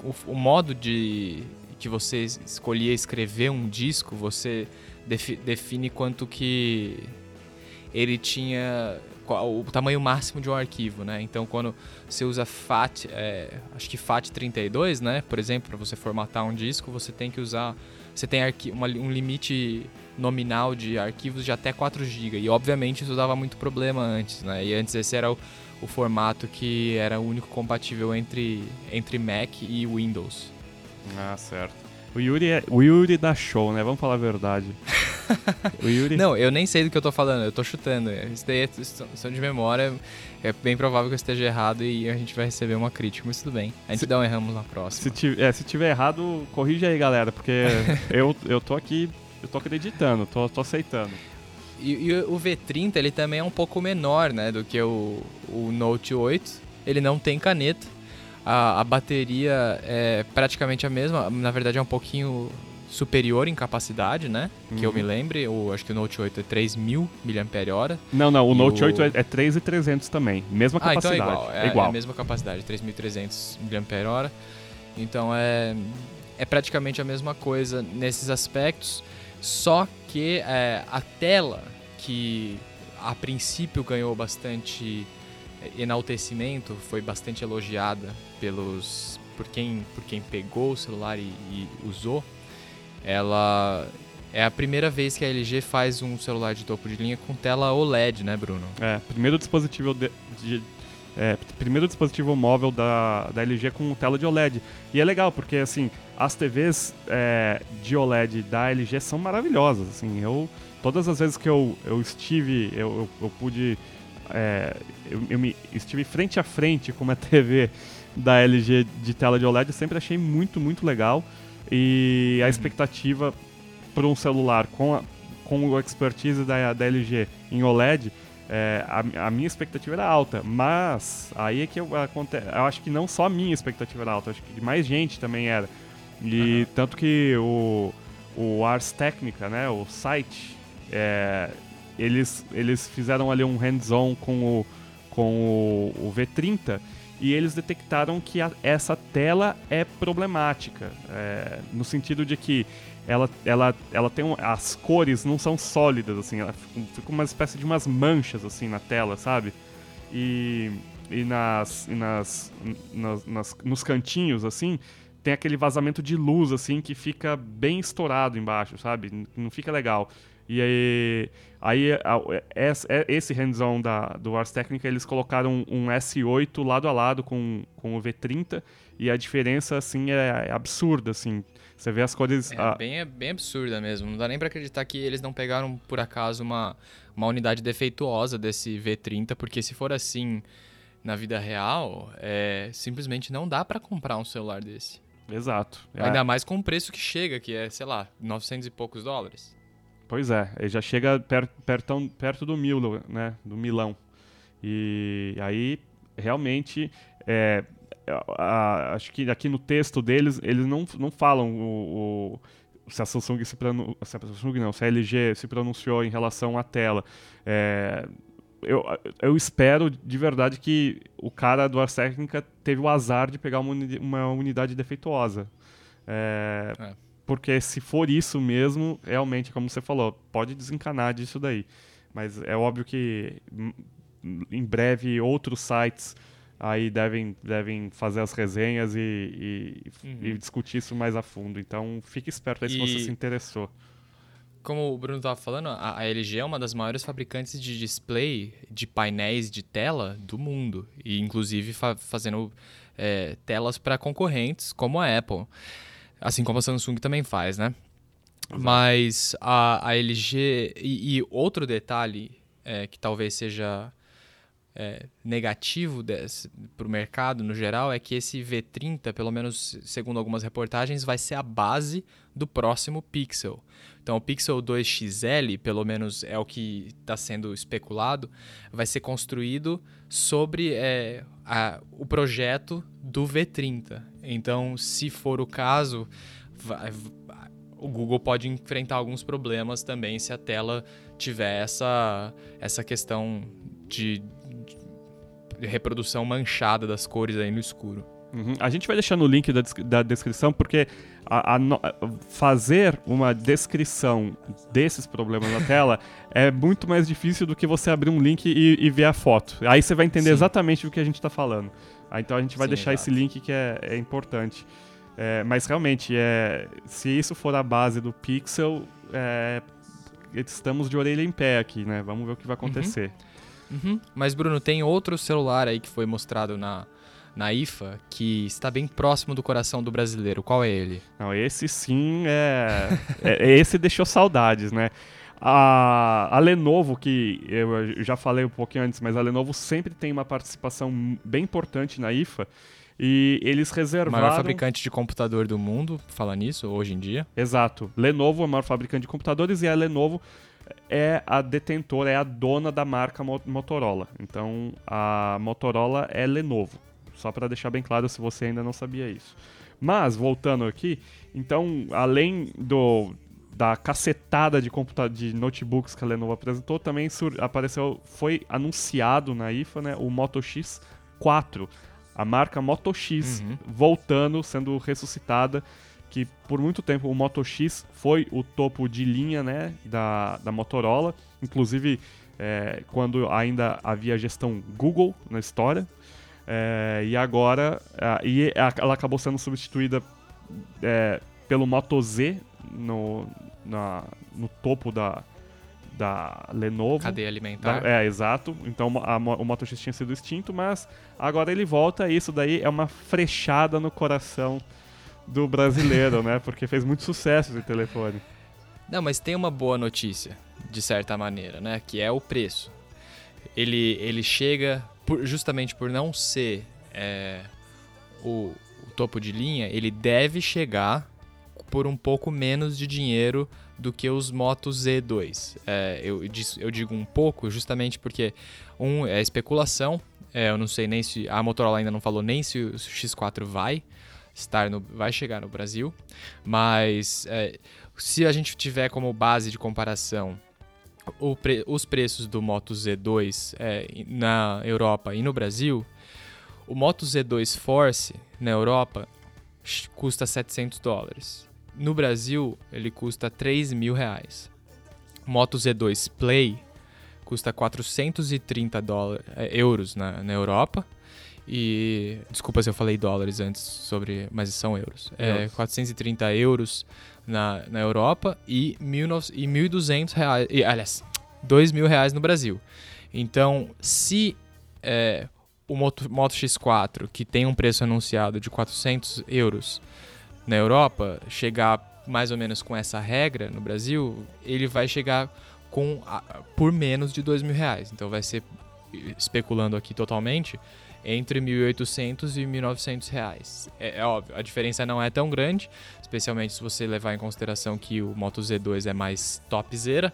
O, o modo de que você escolhia escrever um disco, você defi define quanto que ele tinha o tamanho máximo de um arquivo, né? Então, quando você usa FAT, é, acho que FAT32, né? Por exemplo, para você formatar um disco, você tem que usar, você tem uma, um limite nominal de arquivos de até 4 GB. E obviamente isso dava muito problema antes, né? E antes esse era o, o formato que era o único compatível entre entre Mac e Windows. Ah, certo. O Yuri, é, o Yuri dá show, né? Vamos falar a verdade. o Yuri... Não, eu nem sei do que eu tô falando, eu tô chutando. Isso daí é questão de memória. É bem provável que eu esteja errado e a gente vai receber uma crítica, mas tudo bem. A gente se, dá um erramos na próxima. Se, tiver, é, se tiver errado, corrige aí, galera, porque eu, eu tô aqui, eu tô acreditando, tô, tô aceitando. E, e, o V30 ele também é um pouco menor, né, do que o, o Note 8. Ele não tem caneta a, a bateria é praticamente a mesma, na verdade é um pouquinho superior em capacidade, né? Uhum. Que eu me uhum. lembre, o, acho que o Note 8 é 3000 mAh. Não, não, o Note o... 8 é, é 3300 também, mesma capacidade. Ah, então é igual, é, é igual. É a mesma capacidade, 3300 mAh. Então é, é praticamente a mesma coisa nesses aspectos, só que é, a tela, que a princípio ganhou bastante enaltecimento, foi bastante elogiada pelos por quem por quem pegou o celular e, e, usou, ela é a primeira vez que a LG faz um celular de topo de linha com tela OLED, né, Bruno? É, primeiro dispositivo de, de é, primeiro dispositivo móvel da, da LG com tela de OLED. E é legal, porque assim, as TVs é, de OLED da LG são maravilhosas. Assim, eu, todas as vezes que eu, eu estive, eu, eu, eu pude. É, eu, eu me estive frente a frente com uma TV da LG de tela de OLED, eu sempre achei muito, muito legal. E a expectativa para um celular com, a, com o expertise da, da LG em OLED, é, a, a, minha expectativa era alta, mas aí é que eu, eu acho que não só a minha expectativa era alta, acho que mais gente também era. E uhum. tanto que o, o Ars Technica, né, o site, é, eles, eles fizeram ali um hands-on com o, com o, o V30 e eles detectaram que a, essa tela é problemática, é, no sentido de que ela, ela, ela tem um, as cores não são sólidas assim, ela fica, fica uma espécie de umas manchas assim na tela, sabe? E, e nas, e nas, nas, nas nos cantinhos assim tem aquele vazamento de luz assim que fica bem estourado embaixo, sabe? Não fica legal. E aí, aí esse hands-on do Ars Technica, eles colocaram um S8 lado a lado com, com o V30 e a diferença, assim, é, é absurda, assim. Você vê as cores... É, bem, é bem absurda mesmo. Não dá nem para acreditar que eles não pegaram, por acaso, uma, uma unidade defeituosa desse V30, porque se for assim na vida real, é, simplesmente não dá para comprar um celular desse. Exato. Ainda é. mais com o preço que chega, que é, sei lá, 900 e poucos dólares. Pois é, ele já chega per, perto, perto do Milo, né? Do Milão. E aí, realmente, é, a, a, acho que aqui no texto deles, eles não, não falam o, o se a Samsung se pronunciou, se a Samsung não, se a LG se pronunciou em relação à tela. É, eu, eu espero de verdade que o cara do Ars Technica teve o azar de pegar uma, uma unidade defeituosa. É, é. Porque se for isso mesmo, realmente, como você falou, pode desencanar disso daí. Mas é óbvio que hum, em breve outros sites aí devem, devem fazer as resenhas e, e, uhum. e discutir isso mais a fundo. Então fique esperto aí e... se você se interessou. Como o Bruno estava falando, a, a, LG é uma das maiores fabricantes de display de painéis de tela do mundo. E inclusive fa fazendo é, telas para concorrentes como a Apple. Assim como a Samsung também faz, né? Mas a, a LG. E, e outro detalhe é, que talvez seja é, negativo para o mercado no geral é que esse V30, pelo menos segundo algumas reportagens, vai ser a base do próximo Pixel. Então, o Pixel 2 XL, pelo menos é o que está sendo especulado, vai ser construído sobre é, a, o projeto do V30. Então, se for o caso, vai, o Google pode enfrentar alguns problemas também se a tela tiver essa, essa questão de reprodução manchada das cores aí no escuro. Uhum. A gente vai deixar no link da, da descrição, porque a, a no, fazer uma descrição desses problemas na tela é muito mais difícil do que você abrir um link e, e ver a foto. Aí você vai entender Sim. exatamente o que a gente está falando. Então a gente vai Sim, deixar exato. esse link que é, é importante. É, mas realmente, é, se isso for a base do Pixel, é, estamos de orelha em pé aqui, né? Vamos ver o que vai acontecer. Uhum. Uhum. Mas, Bruno, tem outro celular aí que foi mostrado na, na IFA que está bem próximo do coração do brasileiro. Qual é ele? Não, esse sim é. é esse deixou saudades, né? A, a, Lenovo, que eu já falei um pouquinho antes, mas a Lenovo sempre tem uma participação bem importante na IFA. E eles reservaram. Maior fabricante de computador do mundo, fala nisso, hoje em dia. Exato. Lenovo é o maior fabricante de computadores e a Lenovo é a detentora, é a dona da marca Motorola. Então a Motorola é Lenovo. Só para deixar bem claro se você ainda não sabia isso. Mas, voltando aqui, então, além do da cacetada de, de notebooks que a Lenovo apresentou, também apareceu, foi anunciado na IFA, né, o Moto X4, a marca Moto X uhum. voltando, sendo ressuscitada que por muito tempo o Moto X foi o topo de linha né, da, da Motorola, inclusive é, quando ainda havia gestão Google na história. É, e agora e ela acabou sendo substituída é, pelo Moto Z no, na, no topo da, da Lenovo. Cadeia alimentar. Da, é, exato. Então a, o Moto X tinha sido extinto, mas agora ele volta e isso daí é uma frechada no coração do brasileiro, né? Porque fez muito sucesso esse telefone. Não, mas tem uma boa notícia, de certa maneira, né? Que é o preço. Ele, ele chega, por, justamente por não ser é, o, o topo de linha, ele deve chegar por um pouco menos de dinheiro do que os Moto Z2. É, eu, eu digo um pouco justamente porque, um, é especulação. É, eu não sei nem se. A Motorola ainda não falou nem se o X4 vai estar no, vai chegar no Brasil, mas é, se a gente tiver como base de comparação pre, os preços do Moto Z2 é, na Europa e no Brasil, o Moto Z2 Force na Europa custa 700 dólares. No Brasil, ele custa 3 mil reais. O Moto Z2 Play custa 430 dólares, é, euros na, na Europa e. Desculpa se eu falei dólares antes sobre. Mas são euros. É, 430 euros na, na Europa e, 1.200 reais. E, aliás, 2 mil reais no Brasil. Então, se é, o Moto, Moto X4, que tem um preço anunciado de 400 euros na Europa, chegar mais ou menos com essa regra no Brasil, ele vai chegar com por menos de 2 mil reais. Então vai ser, especulando aqui totalmente, entre 1.800 e 1.900 reais. É, é, óbvio, a diferença não é tão grande, especialmente se você levar em consideração que o Moto Z2 é mais topzera.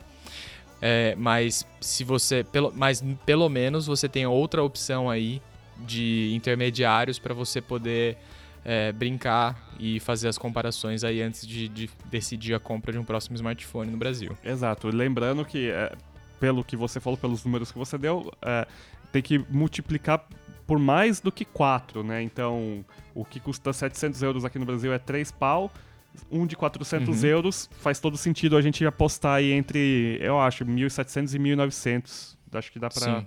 É, mas se você, pelo, mas pelo menos você tem outra opção aí de intermediários para você poder é, brincar e fazer as comparações aí antes de, de, decidir a compra de um próximo smartphone no Brasil. Exato. Lembrando que, é, pelo que você falou, pelos números que você deu, é, tem que multiplicar por mais do que 4, né? Então, o que custa 700 euros aqui no Brasil é 3 pau, um de 400 uhum. euros, faz todo sentido a gente apostar aí entre, eu acho, 1.700 e 1.900. Acho que dá para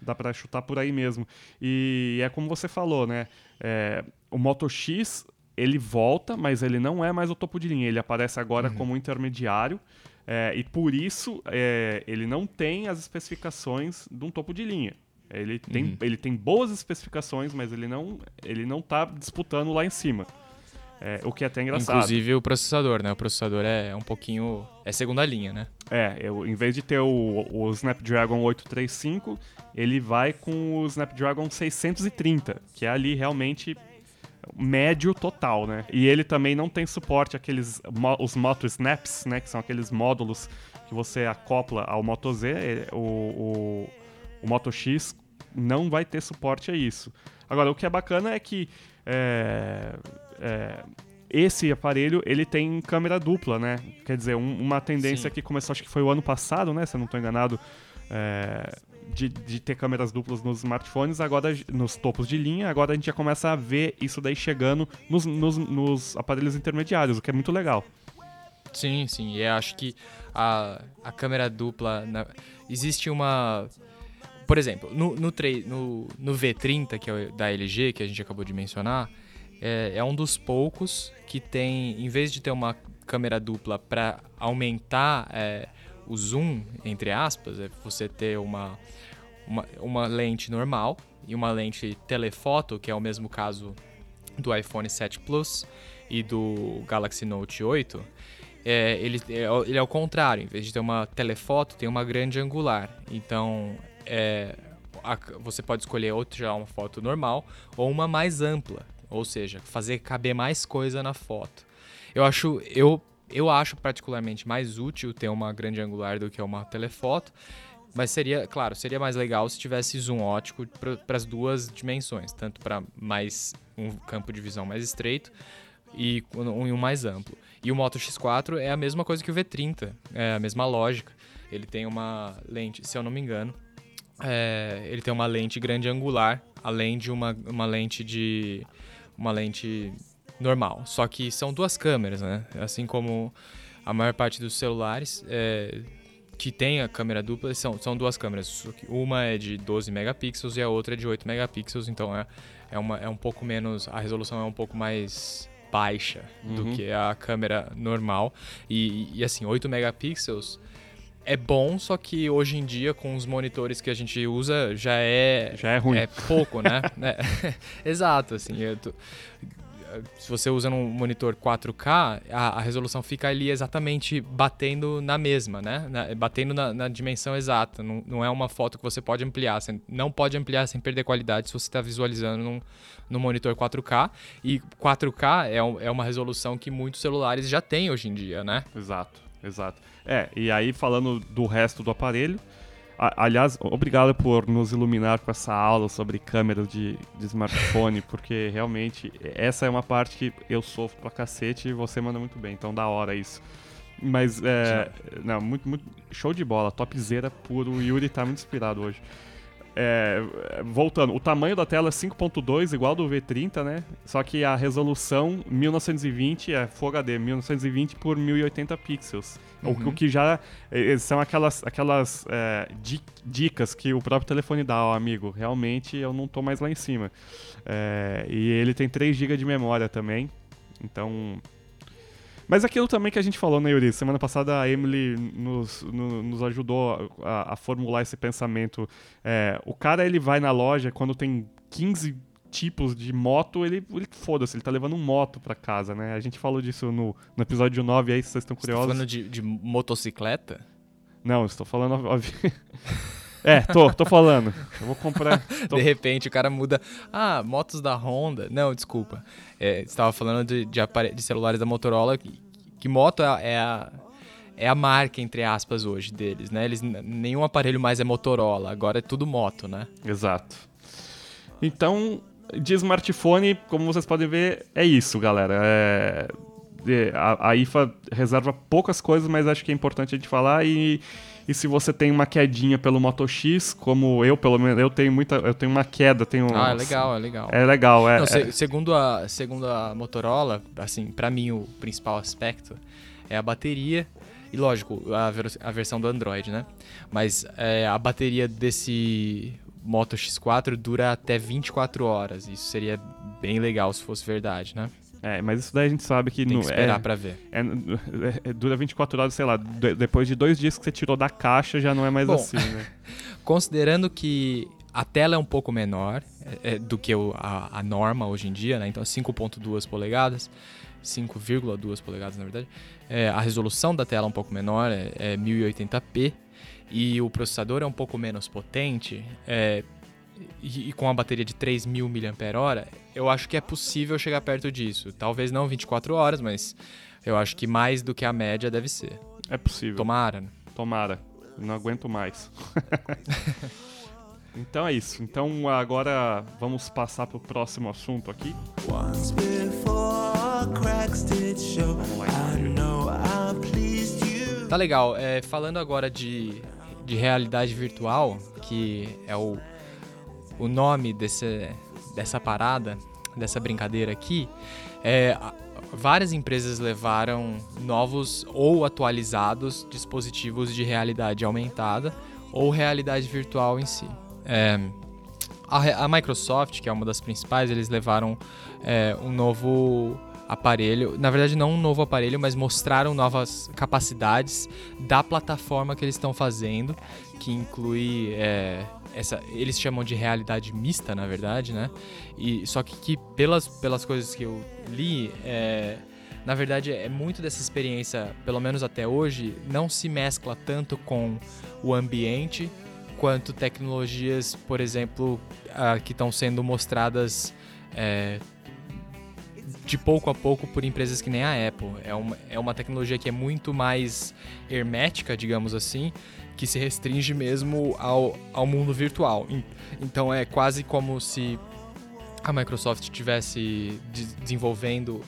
dá para chutar por aí mesmo. E é como você falou, né? É, o Moto X ele volta, mas ele não é mais o topo de linha. Ele aparece agora uhum. como intermediário. É, e por isso é, ele não tem as especificações de um topo de linha. Ele tem, uhum. ele tem boas especificações, mas ele não, ele não tá disputando lá em cima. É, o que é até engraçado. Inclusive o processador, né? O processador é um pouquinho. É segunda linha, né? É, eu, em vez de ter o, o Snapdragon 835, ele vai com o Snapdragon 630, que é ali realmente médio total, né? E ele também não tem suporte àqueles os Moto Snaps, né? Que são aqueles módulos que você acopla ao Moto Z. É, o, o, o Moto X não vai ter suporte a isso. Agora, o que é bacana é que é, é, esse aparelho ele tem câmera dupla, né? Quer dizer, um, uma tendência Sim. que começou, acho que foi o ano passado, né? Se eu não estou enganado, é, de, de, ter câmeras duplas nos smartphones, agora nos topos de linha, agora a gente já começa a ver isso daí chegando nos, nos, nos aparelhos intermediários, o que é muito legal. Sim, sim. E eu acho que a, a câmera dupla. Na... Existe uma por exemplo, no, no, no, no V30, que é da LG, que a gente acabou de mencionar, é, é um dos poucos que tem, em vez de ter uma câmera dupla para aumentar é, o zoom, entre aspas, é você ter uma, uma, uma lente normal e uma lente telefoto, que é o mesmo caso do iPhone 7 Plus e do Galaxy Note 8, é, ele, é, ele é o contrário. Em vez de ter uma telefoto, tem uma grande angular. Então, é, a, você pode escolher ou tirar uma foto normal ou uma mais ampla, ou seja, fazer caber mais coisa na foto. Eu acho, eu, eu acho particularmente mais útil ter uma grande angular do que uma telefoto, mas seria, claro, seria mais legal se tivesse zoom ótico para as duas dimensões, tanto para mais um campo de visão mais estreito e um, um mais amplo. E o Moto X4 é a mesma coisa que o V30, é a mesma lógica. Ele tem uma lente, se eu não me engano, é, ele tem uma lente grande angular, além de uma, uma lente de uma lente normal. Só que são duas câmeras, né? Assim como a maior parte dos celulares é, que tem a câmera dupla são, são duas câmeras. Uma é de 12 megapixels e a outra é de 8 megapixels, então é, é, uma, é um pouco menos. A resolução é um pouco mais baixa uhum. do que a câmera normal. E, e assim, 8 megapixels é bom, só que hoje em dia, com os monitores que a gente usa, já é. Já é ruim. É pouco, né? é, exato, assim. Tô, se você usa um monitor 4K, a, a, resolução fica ali exatamente batendo na mesma, né? Na, batendo na, na, dimensão exata. Não, não, é uma foto que você pode ampliar. Você não pode ampliar sem perder qualidade se você está visualizando num, num monitor 4K. E 4K é, é uma resolução que muitos celulares já têm hoje em dia, né? Exato, exato. É, e aí falando do resto do aparelho, a, aliás, obrigado por nos iluminar com essa aula sobre câmeras de, de smartphone, porque realmente essa é uma parte que eu sofro pra cacete e você manda muito bem, então da hora isso. Mas, é, não, muito, muito, show de bola, topzera puro, o Yuri tá muito inspirado hoje. É, voltando, o tamanho da tela é 5.2, igual do V30, né? Só que a resolução 1920 é Full HD, 1920 por 1080 pixels. Uhum. O, que já é, são aquelas, aquelas é, dicas que o próprio telefone dá, ó, amigo. Realmente eu não tô mais lá em cima. É, e ele tem 3 GB de memória também. Então, mas aquilo também que a gente falou, né, Yuri? Semana passada a Emily nos, no, nos ajudou a, a, formular esse pensamento. É, o cara, ele vai na loja quando tem 15 tipos de moto, ele, ele foda-se, ele tá levando um moto pra casa, né? A gente falou disso no, no episódio 9 aí, se vocês estão curiosos. Você tá falando de, de motocicleta? Não, estou falando... É, tô, tô falando. Eu vou comprar. Tô... De repente o cara muda. Ah, motos da Honda. Não, desculpa. É, você estava falando de, de, de, celulares da Motorola. Que, que moto é, é, a, é a marca, entre aspas, hoje deles, né? Eles, nenhum aparelho mais é Motorola. Agora é tudo moto, né? Exato. Então, de smartphone, como vocês podem ver, é isso, galera. É é, a, a IFA reserva poucas coisas, mas acho que é importante a gente falar e e se você tem uma quedinha pelo Moto X, como eu, pelo menos, eu tenho muita. Eu tenho uma queda, tenho. Ah, é legal, é legal. É legal, é. Não, se, é... Segundo, a, segundo a Motorola, assim, para mim o principal aspecto é a bateria. E lógico, a, a versão do Android, né? Mas é, a bateria desse Moto X4 dura até 24 horas. Isso seria bem legal se fosse verdade, né? É, mas isso daí a gente sabe que... Tem no, que esperar é, pra ver. É, é, dura 24 horas, sei lá, de, depois de dois dias que você tirou da caixa já não é mais Bom, assim, né? considerando que a tela é um pouco menor é, é do que o, a, a, norma hoje em dia, né? Então 5.2 polegadas, 5,2 polegadas na verdade. É, a resolução da tela é um pouco menor, é, é 1080p, e o processador é um pouco menos potente, é, e, e, com a bateria de 3.000 mAh, eu acho que é possível chegar perto disso. Talvez não 24 horas, mas eu acho que mais do que a média deve ser. É possível. Tomara. Né? Tomara. Não aguento mais. então é isso. Então agora vamos passar para o próximo assunto aqui. Vamos lá, então, Tá legal. É, falando agora de, de realidade virtual, que é o o nome desse, dessa parada, dessa brincadeira aqui, é, várias empresas levaram novos ou atualizados dispositivos de realidade aumentada ou realidade virtual em si. É, a, a, Microsoft, que é uma das principais, eles levaram é, um novo aparelho, na verdade não um novo aparelho, mas mostraram novas capacidades da plataforma que eles estão fazendo, que inclui é, essa, eles chamam de realidade mista, na verdade, né? E só que, que pelas, pelas coisas que eu li, é, na verdade é muito dessa experiência, pelo menos até hoje, não se mescla tanto com o ambiente quanto tecnologias, por exemplo, que estão sendo mostradas é, de pouco a pouco por empresas que nem a Apple. É uma, é uma tecnologia que é muito mais hermética, digamos assim, que se restringe mesmo ao, ao mundo virtual. Então é quase como se a Microsoft estivesse de desenvolvendo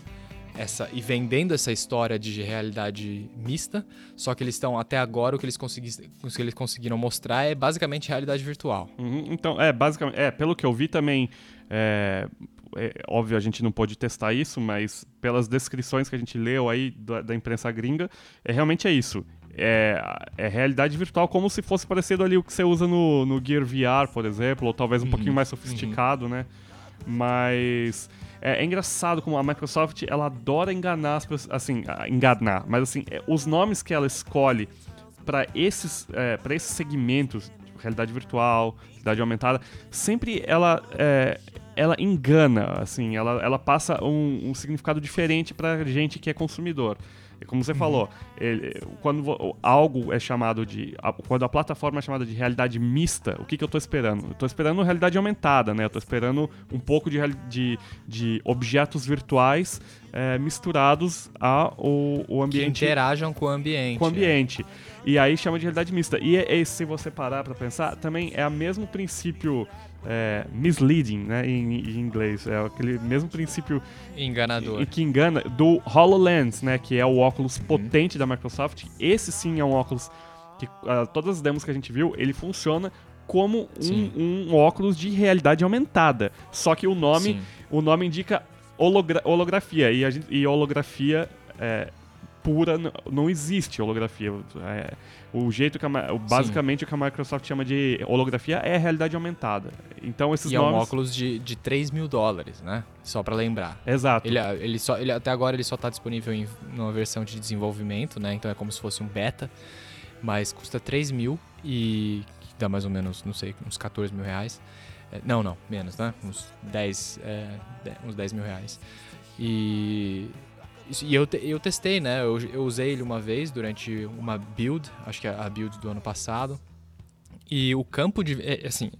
essa e vendendo essa história de realidade mista, só que eles estão até agora o que eles, o que eles conseguiram mostrar é basicamente realidade virtual. Uhum, então, é, basicamente, é, pelo que eu vi também, é, é, óbvio a gente não pode testar isso, mas pelas descrições que a gente leu aí da, da imprensa gringa, é realmente é isso é, é realidade virtual como se fosse parecido ali o que você usa no, no Gear VR, por exemplo, ou talvez um uhum, pouquinho mais sofisticado, uhum. né? Mas é, é, engraçado como a Microsoft ela adora enganar as pessoas, assim, enganar, mas assim, é, os nomes que ela escolhe para esses, é, para esses segmentos, tipo, realidade virtual, realidade aumentada, sempre ela é, ela engana, assim, ela, ela passa um, um significado diferente para gente que é consumidor. Como você falou, ele, quando algo é chamado de. Quando a plataforma é chamada de realidade mista, o que, que eu estou esperando? Eu estou esperando realidade aumentada, né? Eu estou esperando um pouco de, de, de objetos virtuais é, misturados ao, ao ambiente. Que interajam com o ambiente. Com o ambiente. É. E aí chama de realidade mista. E, e se você parar para pensar, também é o mesmo princípio é, misleading, né, em, em, inglês. É aquele mesmo princípio enganador e, que engana do HoloLens, né, que é o óculos uhum. potente da Microsoft. Esse sim é um óculos que uh, todas as demos que a gente viu, ele funciona como um, um, óculos de realidade aumentada. Só que o nome, o nome indica hologra holografia e, a gente, e holografia é, pura não existe holografia. É, o jeito que a, basicamente Sim. o que a Microsoft chama de holografia é realidade aumentada. Então esses e nomes... é um óculos de, de 3 mil dólares, né? Só para lembrar. Exato. Ele, ele só, ele, até agora ele só está disponível em uma versão de desenvolvimento, né? Então é como se fosse um beta, mas custa 3 mil e dá mais ou menos, não sei, uns 14 mil reais. É, não, não, menos, né? Uns 10, é, uns 10 mil reais. E e eu, eu testei, né? Eu, eu, usei ele uma vez durante uma build, acho que é a build do ano passado. E o campo de. É, assim,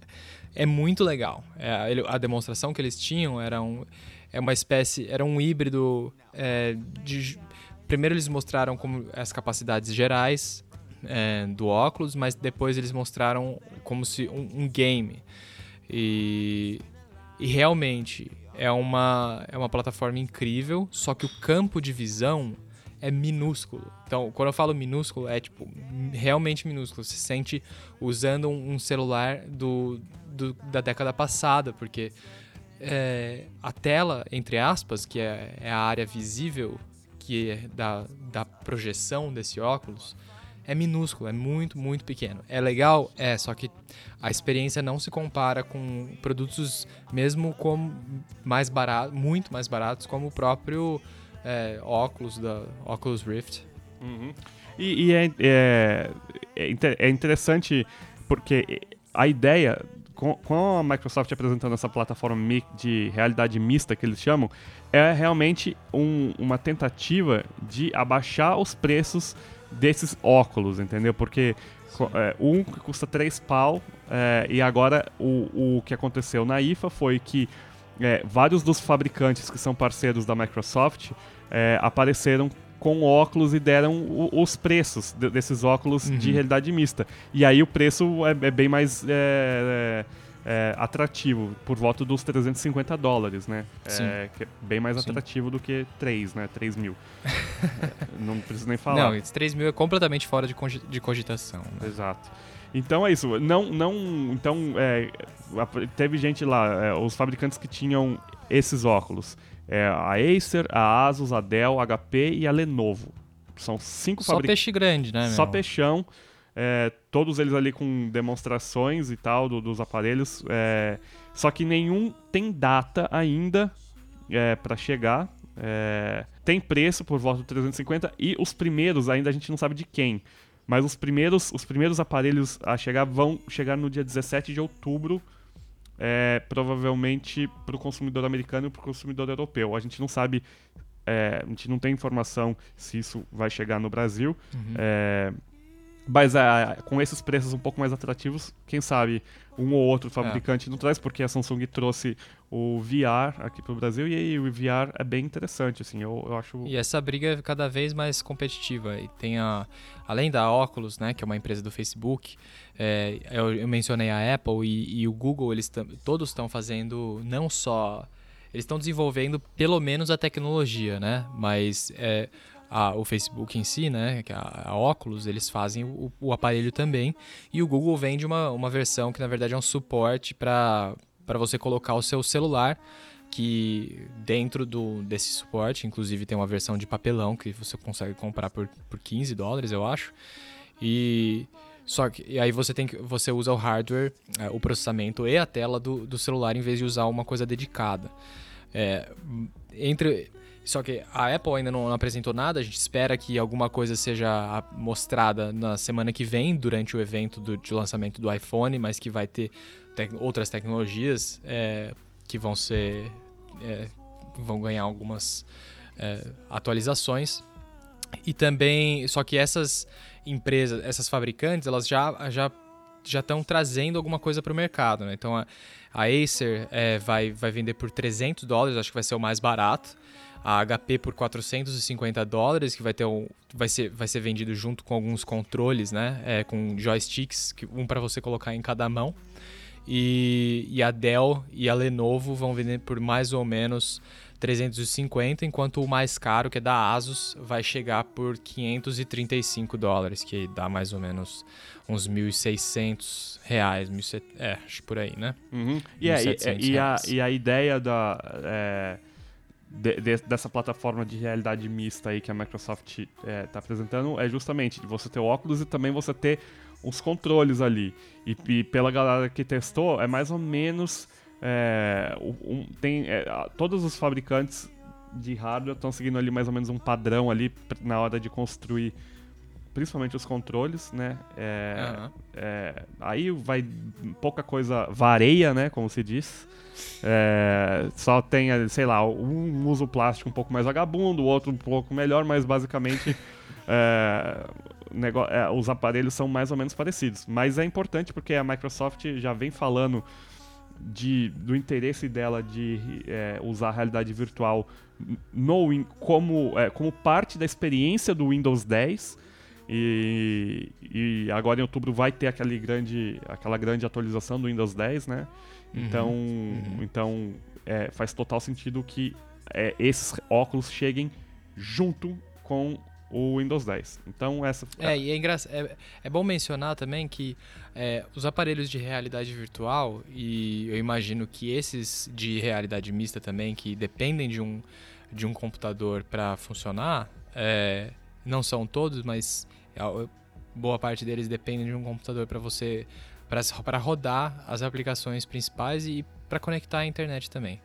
é muito legal. É, ele, a demonstração que eles tinham era um, é uma espécie. Era um híbrido é, de. Primeiro eles mostraram como as capacidades gerais é, do óculos, mas depois eles mostraram como se um, um game. E, e realmente é uma, é uma plataforma incrível, só que o campo de visão é minúsculo. Então, quando eu falo minúsculo, é tipo realmente minúsculo. Você sente usando um, celular do, do, da década passada, porque é, a tela, entre aspas, que é, é, a área visível que é da, da projeção desse óculos, é minúsculo, é muito, muito pequeno. É legal? É, só que a experiência não se compara com produtos mesmo como mais baratos, muito mais baratos, como o próprio é, óculos da Oculus Rift. Uhum. E, e é, é, é, é interessante porque a ideia com, com, a Microsoft apresentando essa plataforma de realidade mista que eles chamam, é realmente um, uma tentativa de abaixar os preços desses óculos, entendeu? Porque é, um que custa 3 pau é, e agora o, o que aconteceu na IFA foi que é, vários dos fabricantes que são parceiros da Microsoft é, apareceram com óculos e deram o, os preços de, desses óculos uhum. de realidade mista. E aí o preço é, é bem mais é, atrativo, por volta dos 350 dólares, né? É, é, bem mais atrativo Sim. do que 3, né? 3 mil. não preciso nem falar. Não, esse 3 mil é completamente fora de, de cogitação. Né? Exato. Então é isso. Não, não. Então é, teve gente lá, é, os fabricantes que tinham esses óculos. É, a Acer, a Asus, a Dell, a HP e a Lenovo. São cinco fabricantes. Só peixe grande, né? Só meu? peixão. É, todos eles ali com demonstrações e tal do, dos aparelhos. É, só que nenhum tem data ainda é, para chegar. É, tem preço por volta de 350 e os primeiros ainda a gente não sabe de quem. Mas os primeiros, os primeiros aparelhos a chegar vão chegar no dia 17 de outubro é, provavelmente para o consumidor americano e para o consumidor europeu. A gente não sabe, é, a gente não tem informação se isso vai chegar no Brasil. Uhum. Mas é, com esses preços um pouco mais atrativos, quem sabe um ou outro fabricante é. não traz, porque a Samsung trouxe o VR aqui para o Brasil e aí o VR é bem interessante, assim, eu, eu acho... E essa briga é cada vez mais competitiva. E tem a... Além da Oculus, né, que é uma empresa do Facebook, é, eu, eu, mencionei a Apple e, e o Google, eles todos estão fazendo não só... Eles estão desenvolvendo pelo menos a tecnologia, né? Mas é, a, o Facebook em si, né, é a, a Oculus, eles fazem o, o, aparelho também. E o Google vende uma, uma versão que na verdade é um suporte para você colocar o seu celular. Que dentro do, desse suporte, inclusive tem uma versão de papelão que você consegue comprar por, por 15 dólares, eu acho. E só que e aí você tem que você usa o hardware, é, o processamento e a tela do, do celular em vez de usar uma coisa dedicada. É, entre só que a Apple ainda não apresentou nada, a gente espera que alguma coisa seja mostrada na semana que vem, durante o evento do, de lançamento do iPhone, mas que vai ter te outras tecnologias é, que vão ser. É, vão ganhar algumas é, atualizações. E também. Só que essas empresas, essas fabricantes, elas já. já já estão trazendo alguma coisa para o mercado, né? Então a, a Acer é, vai, vai vender por 300 dólares, acho que vai ser o mais barato a HP por 450 dólares, que vai ter um, vai ser, vai ser vendido junto com alguns controles, né? É, com joysticks, um para você colocar em cada mão. E, e a Dell e a Lenovo vão vender por mais ou menos 350, enquanto o mais caro, que é da Asus, vai chegar por 535 dólares, que dá mais ou menos uns 1.600 reais, 1, é, acho por aí, né? Uhum. E, é, e, e, a, e a ideia da... É de, de, dessa plataforma de realidade mista aí que a Microsoft está é, tá apresentando é justamente você ter óculos e também você ter os controles ali. E, e pela galera que testou, é mais ou menos. É, um, tem, é, todos os fabricantes de hardware estão seguindo ali mais ou menos um padrão ali na hora de construir principalmente os controles, né? É, uhum. é, aí vai pouca coisa vareia, né? Como se diz. É, só tem, sei lá, um uso plástico um pouco mais vagabundo, o outro um pouco melhor, mas basicamente é, é, os aparelhos são mais ou menos parecidos. Mas é importante porque a Microsoft já vem falando de, do interesse dela de é, usar a realidade virtual no, como, é, como parte da experiência do Windows 10 e, e, agora em outubro vai ter aquele grande, aquela grande atualização do Windows 10, né? Uhum, então, uhum. então é, faz total sentido que é, esses óculos cheguem junto com o Windows 10. Então essa é e é, engraçado, é, é bom mencionar também que é, os aparelhos de realidade virtual e eu imagino que esses de realidade mista também que dependem de um de um computador para funcionar é, não são todos, mas boa parte deles dependem de um computador para você para rodar as aplicações principais e para conectar à internet também.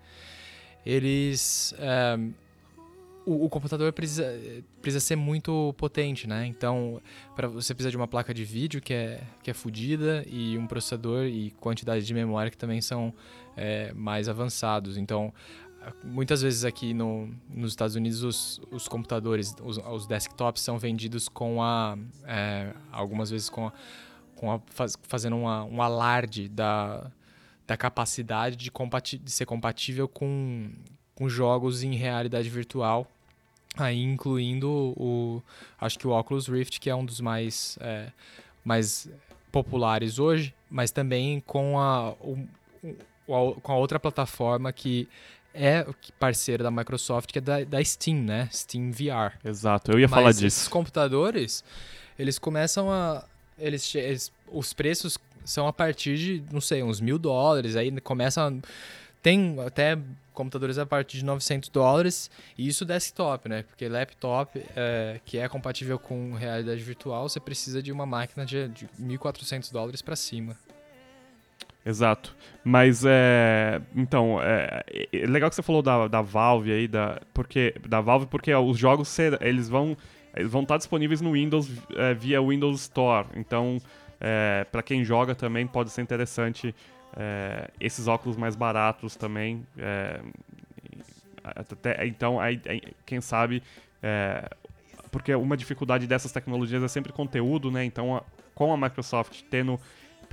Eles é, o, o, computador precisa, precisa ser muito potente, né? Então, para você precisa de uma placa de vídeo que é que é fodida e um processador e quantidade de memória que também são é, mais avançados. Então, muitas vezes aqui no, nos Estados Unidos os, os computadores, os, os, desktops são vendidos com a é, algumas vezes com a, com a, faz, fazendo uma, um alarde da, da capacidade de, de ser compatível com, com jogos em realidade virtual aí incluindo o acho que o Oculus Rift que é um dos mais é, mais populares hoje mas também com a, o, com a outra plataforma que é parceira da Microsoft que é da, da Steam né Steam VR exato eu ia mas falar disso esses computadores eles começam a eles, eles os preços são a partir de não sei uns mil dólares aí começa a, tem até computadores a partir de 900 dólares, e isso desktop, né? Porque laptop, é, que é compatível com realidade virtual, você precisa de uma máquina de, de 1.400 dólares para cima. Exato. Mas é. Então, é, é, legal que você falou da, da Valve aí, da, porque, da Valve, porque os jogos eles vão eles vão estar disponíveis no Windows é, via Windows Store. Então, é, para quem joga também pode ser interessante é, esses óculos mais baratos também. É, até, então, aí, quem sabe. É, porque uma dificuldade dessas tecnologias é sempre conteúdo, né? Então, a, com a Microsoft tendo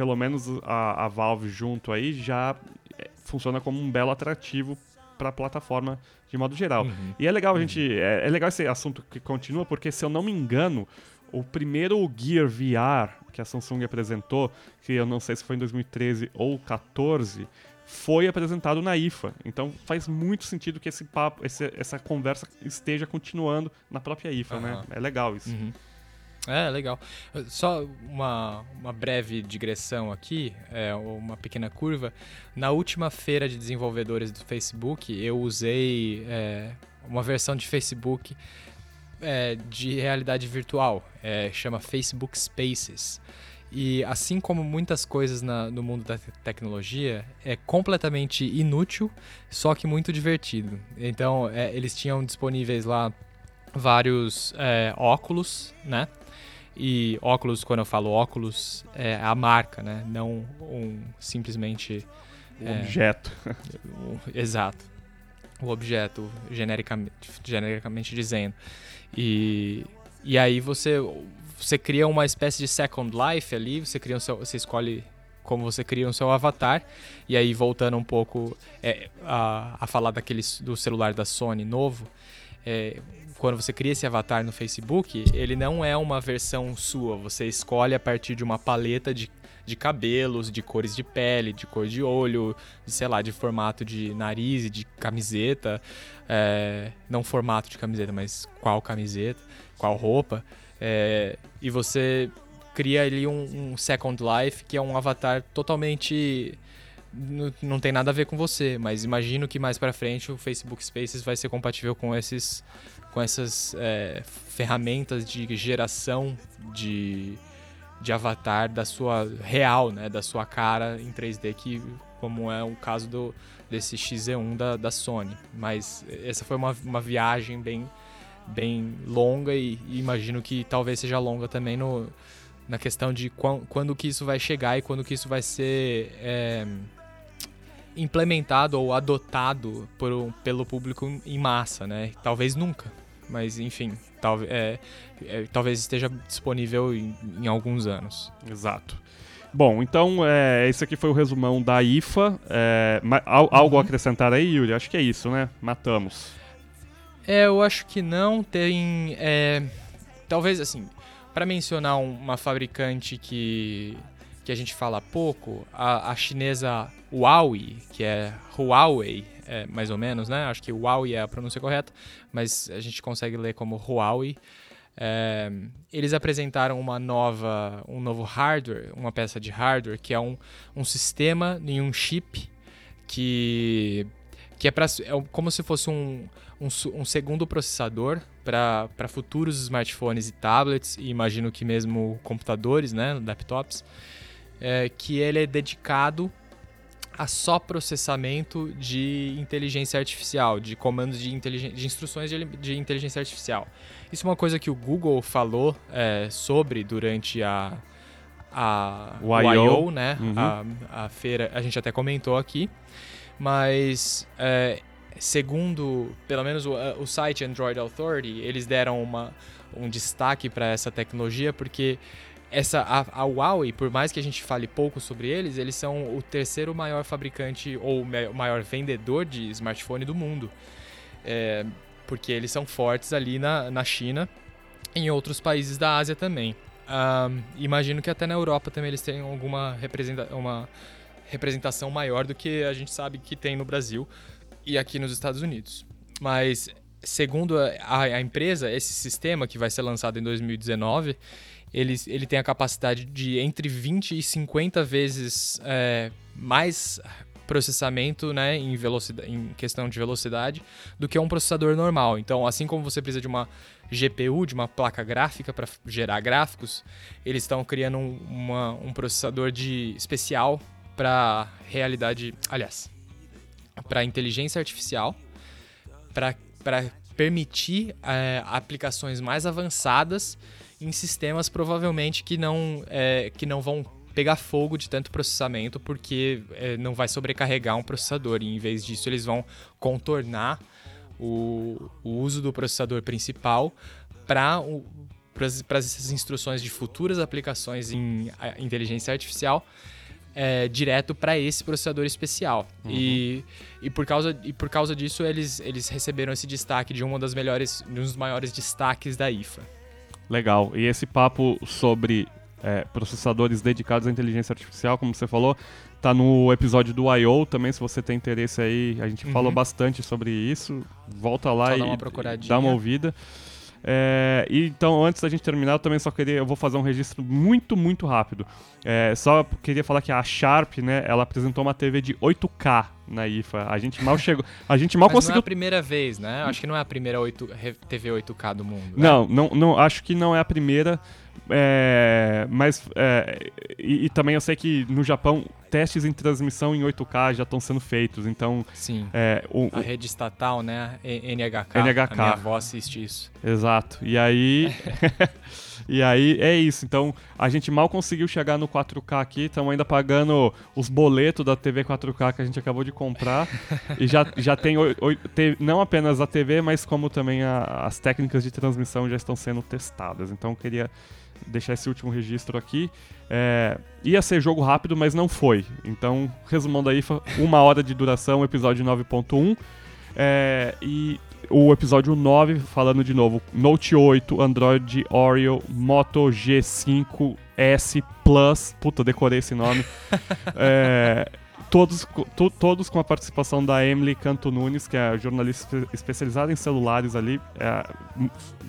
pelo menos a, a Valve junto aí, já é, funciona como um belo atrativo para a plataforma de modo geral. Uhum. E é legal a gente. Uhum. É, é, legal esse assunto que continua, porque se eu não me engano, o primeiro Gear VR que a Samsung apresentou, que eu não sei se foi em 2013 ou 2014, foi apresentado na IFA. Então faz muito sentido que esse papo, esse, essa conversa esteja continuando na própria IFA, uhum. né? É legal isso. Uhum. É, legal. Só uma, uma breve digressão aqui, é, uma pequena curva. Na última feira de desenvolvedores do Facebook, eu usei é, uma versão de Facebook é, de realidade virtual, é, chama Facebook Spaces. E assim como muitas coisas na, no mundo da te tecnologia, é completamente inútil, só que muito divertido. Então, é, eles tinham disponíveis lá vários é, óculos, né? E óculos, quando eu falo óculos, é a marca, né? Não um simplesmente. Um é, objeto. Um, exato. O objeto, genericamente, genericamente dizendo. E, e aí você, você cria uma espécie de Second Life ali, você, cria seu, você escolhe como você cria o seu avatar. E aí, voltando um pouco é, a, a falar daquele, do celular da Sony novo, é, quando você cria esse avatar no Facebook, ele não é uma versão sua. Você escolhe a partir de uma paleta de, de cabelos, de cores de pele, de cor de olho, de, sei lá, de formato de nariz de camiseta. É, não formato de camiseta, mas qual camiseta, qual roupa. É, e você cria ali um, um Second Life, que é um avatar totalmente não tem nada a ver com você, mas imagino que mais para frente o Facebook Spaces vai ser compatível com esses com essas é, ferramentas de geração de, de avatar da sua real, né, da sua cara em 3D, que como é o caso do, desse XZ1 da, da Sony. Mas essa foi uma, uma viagem bem, bem longa e, e imagino que talvez seja longa também no, na questão de quando, quando que isso vai chegar e quando que isso vai ser é, implementado ou adotado por, pelo público em massa, né? Talvez nunca, mas enfim, tal, é, é, talvez esteja disponível em, em, alguns anos. Exato. Bom, então é, esse aqui foi o resumão da IFA. É, algo a acrescentar aí, Yuri? Acho que é isso, né? Matamos. É, eu acho que não. Tem. É, talvez assim, para mencionar uma fabricante que que a gente fala pouco, a, a chinesa Huawei, que é Huawei, é, mais ou menos, né? Acho que Huawei é a pronúncia correta, mas a gente consegue ler como Huawei. É, eles apresentaram uma nova, um novo hardware, uma peça de hardware que é um, um sistema em um chip que, que é, pra, é como se fosse um, um, um segundo processador para futuros smartphones e tablets, e imagino que mesmo computadores, né, laptops, é, que ele é dedicado a só processamento de inteligência artificial, de comandos de, de instruções de, de, inteligência artificial. Isso é uma coisa que o Google falou é, sobre durante a, a I.O., né? Uhum. A, a, feira, a gente até comentou aqui, mas é, segundo, pelo menos o, o site Android Authority, eles deram uma, um destaque para essa tecnologia porque essa a, a, Huawei, por mais que a gente fale pouco sobre eles, eles são o terceiro maior fabricante ou maior vendedor de smartphone do mundo. É, porque eles são fortes ali na, na China e em outros países da Ásia também. Um, imagino que até na Europa também eles tenham alguma representa uma representação maior do que a gente sabe que tem no Brasil e aqui nos Estados Unidos. Mas, segundo a, a empresa, esse sistema que vai ser lançado em 2019 ele, ele tem a capacidade de entre 20 e 50 vezes é, mais processamento né, em, velocidade, em questão de velocidade do que um processador normal. Então, assim como você precisa de uma GPU, de uma placa gráfica para gerar gráficos, eles estão criando um, uma, um processador de especial para realidade, aliás, para inteligência artificial, para permitir é, aplicações mais avançadas em sistemas provavelmente que não, é, que não vão pegar fogo de tanto processamento porque é, não vai sobrecarregar um processador e em vez disso eles vão contornar o, o uso do processador principal para para essas instruções de futuras aplicações em inteligência artificial é, direto para esse processador especial. Uhum. E, e, por causa, e por causa disso eles, eles receberam esse destaque de uma das melhores, um dos maiores destaques da IFA. Legal. E esse papo sobre é, processadores dedicados à inteligência artificial, como você falou, tá no episódio do I.O. também, se você tem interesse aí, a gente uhum. falou bastante sobre isso. Volta lá só e dá uma, dá uma ouvida. É, e então, antes da gente terminar, eu também só queria, eu vou fazer um registro muito, muito rápido. É, só queria falar que a Sharp, né, ela apresentou uma TV de 8K na IFA. A gente mal chegou, a gente mal Mas conseguiu. Não é a primeira vez, né? Acho que não é a primeira 8, TV 8K do mundo. Né? Não, não, não, acho que não é a primeira. É, mas é, e, e, também eu sei que no Japão testes em transmissão em 8K já estão sendo feitos, então sim. É, o, a rede estatal, né, NHK, NHK. A minha avó assiste isso. Exato. E aí E aí é isso. Então a gente mal conseguiu chegar no 4K aqui, estamos ainda pagando os boletos da TV 4K que a gente acabou de comprar. e já, já tem, não apenas a TV, mas como também a, as técnicas de transmissão já estão sendo testadas. Então eu queria deixar esse último registro aqui. É, ia ser jogo rápido, mas não foi. Então, resumando aí, uma hora de duração, episódio 9.1. É, e o episódio 9, falando de novo, Note 8, Android Oreo, Moto G5S Plus, puta, decorei esse nome. é, todos, to, todos com a participação da Emily Canto Nunes, que é jornalista especializada em celulares ali. É,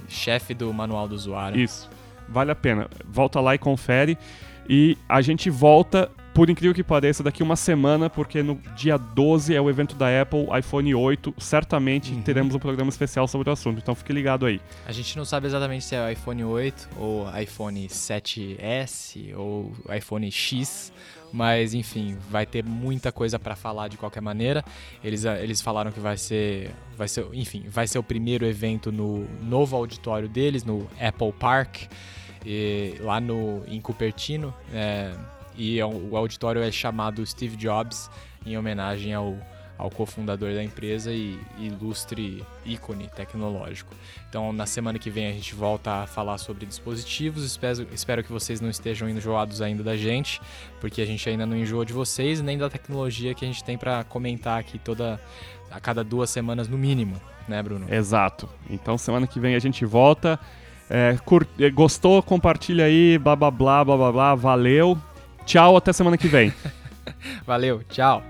Chefe do manual do usuário. Isso, vale a pena. Volta lá e confere. E a gente volta por incrível que pareça, daqui uma semana, porque no dia 12 é o evento da Apple, iPhone 8, certamente uhum. teremos um programa especial sobre o assunto, então fique ligado aí. A gente não sabe exatamente se é o iPhone 8 ou iPhone 7S ou iPhone X, mas enfim, vai ter muita coisa para falar de qualquer maneira. Eles, eles falaram que vai ser, vai ser, enfim, vai ser o primeiro evento no novo auditório deles, no Apple Park, e, lá no em Cupertino. É, e é o auditório é chamado Steve Jobs em homenagem ao, ao cofundador da empresa e ilustre ícone tecnológico. Então, na semana que vem a gente volta a falar sobre dispositivos. Espero, espero que vocês não estejam enjoados ainda da gente, porque a gente ainda não enjoa de vocês nem da tecnologia que a gente tem para comentar aqui toda a cada duas semanas no mínimo, né, Bruno? Exato. Então, semana que vem a gente volta. É, gostou? Compartilha aí, blá blá blá blá blá. Valeu. Tchau, até semana que vem. Valeu, tchau.